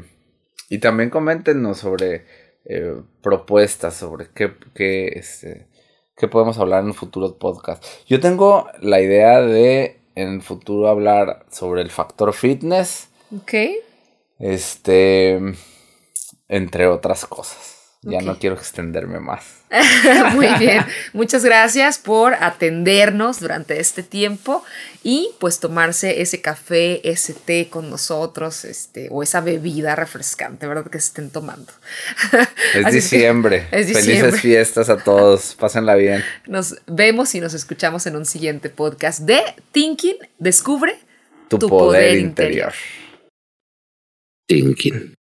Y también coméntenos sobre eh, propuestas, sobre qué, qué, este, qué podemos hablar en un futuro podcast. Yo tengo la idea de en el futuro hablar sobre el factor fitness. Ok. Este. Entre otras cosas. Ya no quiero extenderme más. Muy bien. Muchas gracias por atendernos durante este tiempo y pues tomarse ese café, ese té con nosotros, este, o esa bebida refrescante, ¿verdad? Que se estén tomando. Es diciembre. Felices fiestas a todos. Pásenla bien. Nos vemos y nos escuchamos en un siguiente podcast de Thinking. Descubre tu, poder, interior. Thinking.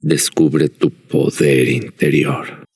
Descubre tu poder interior.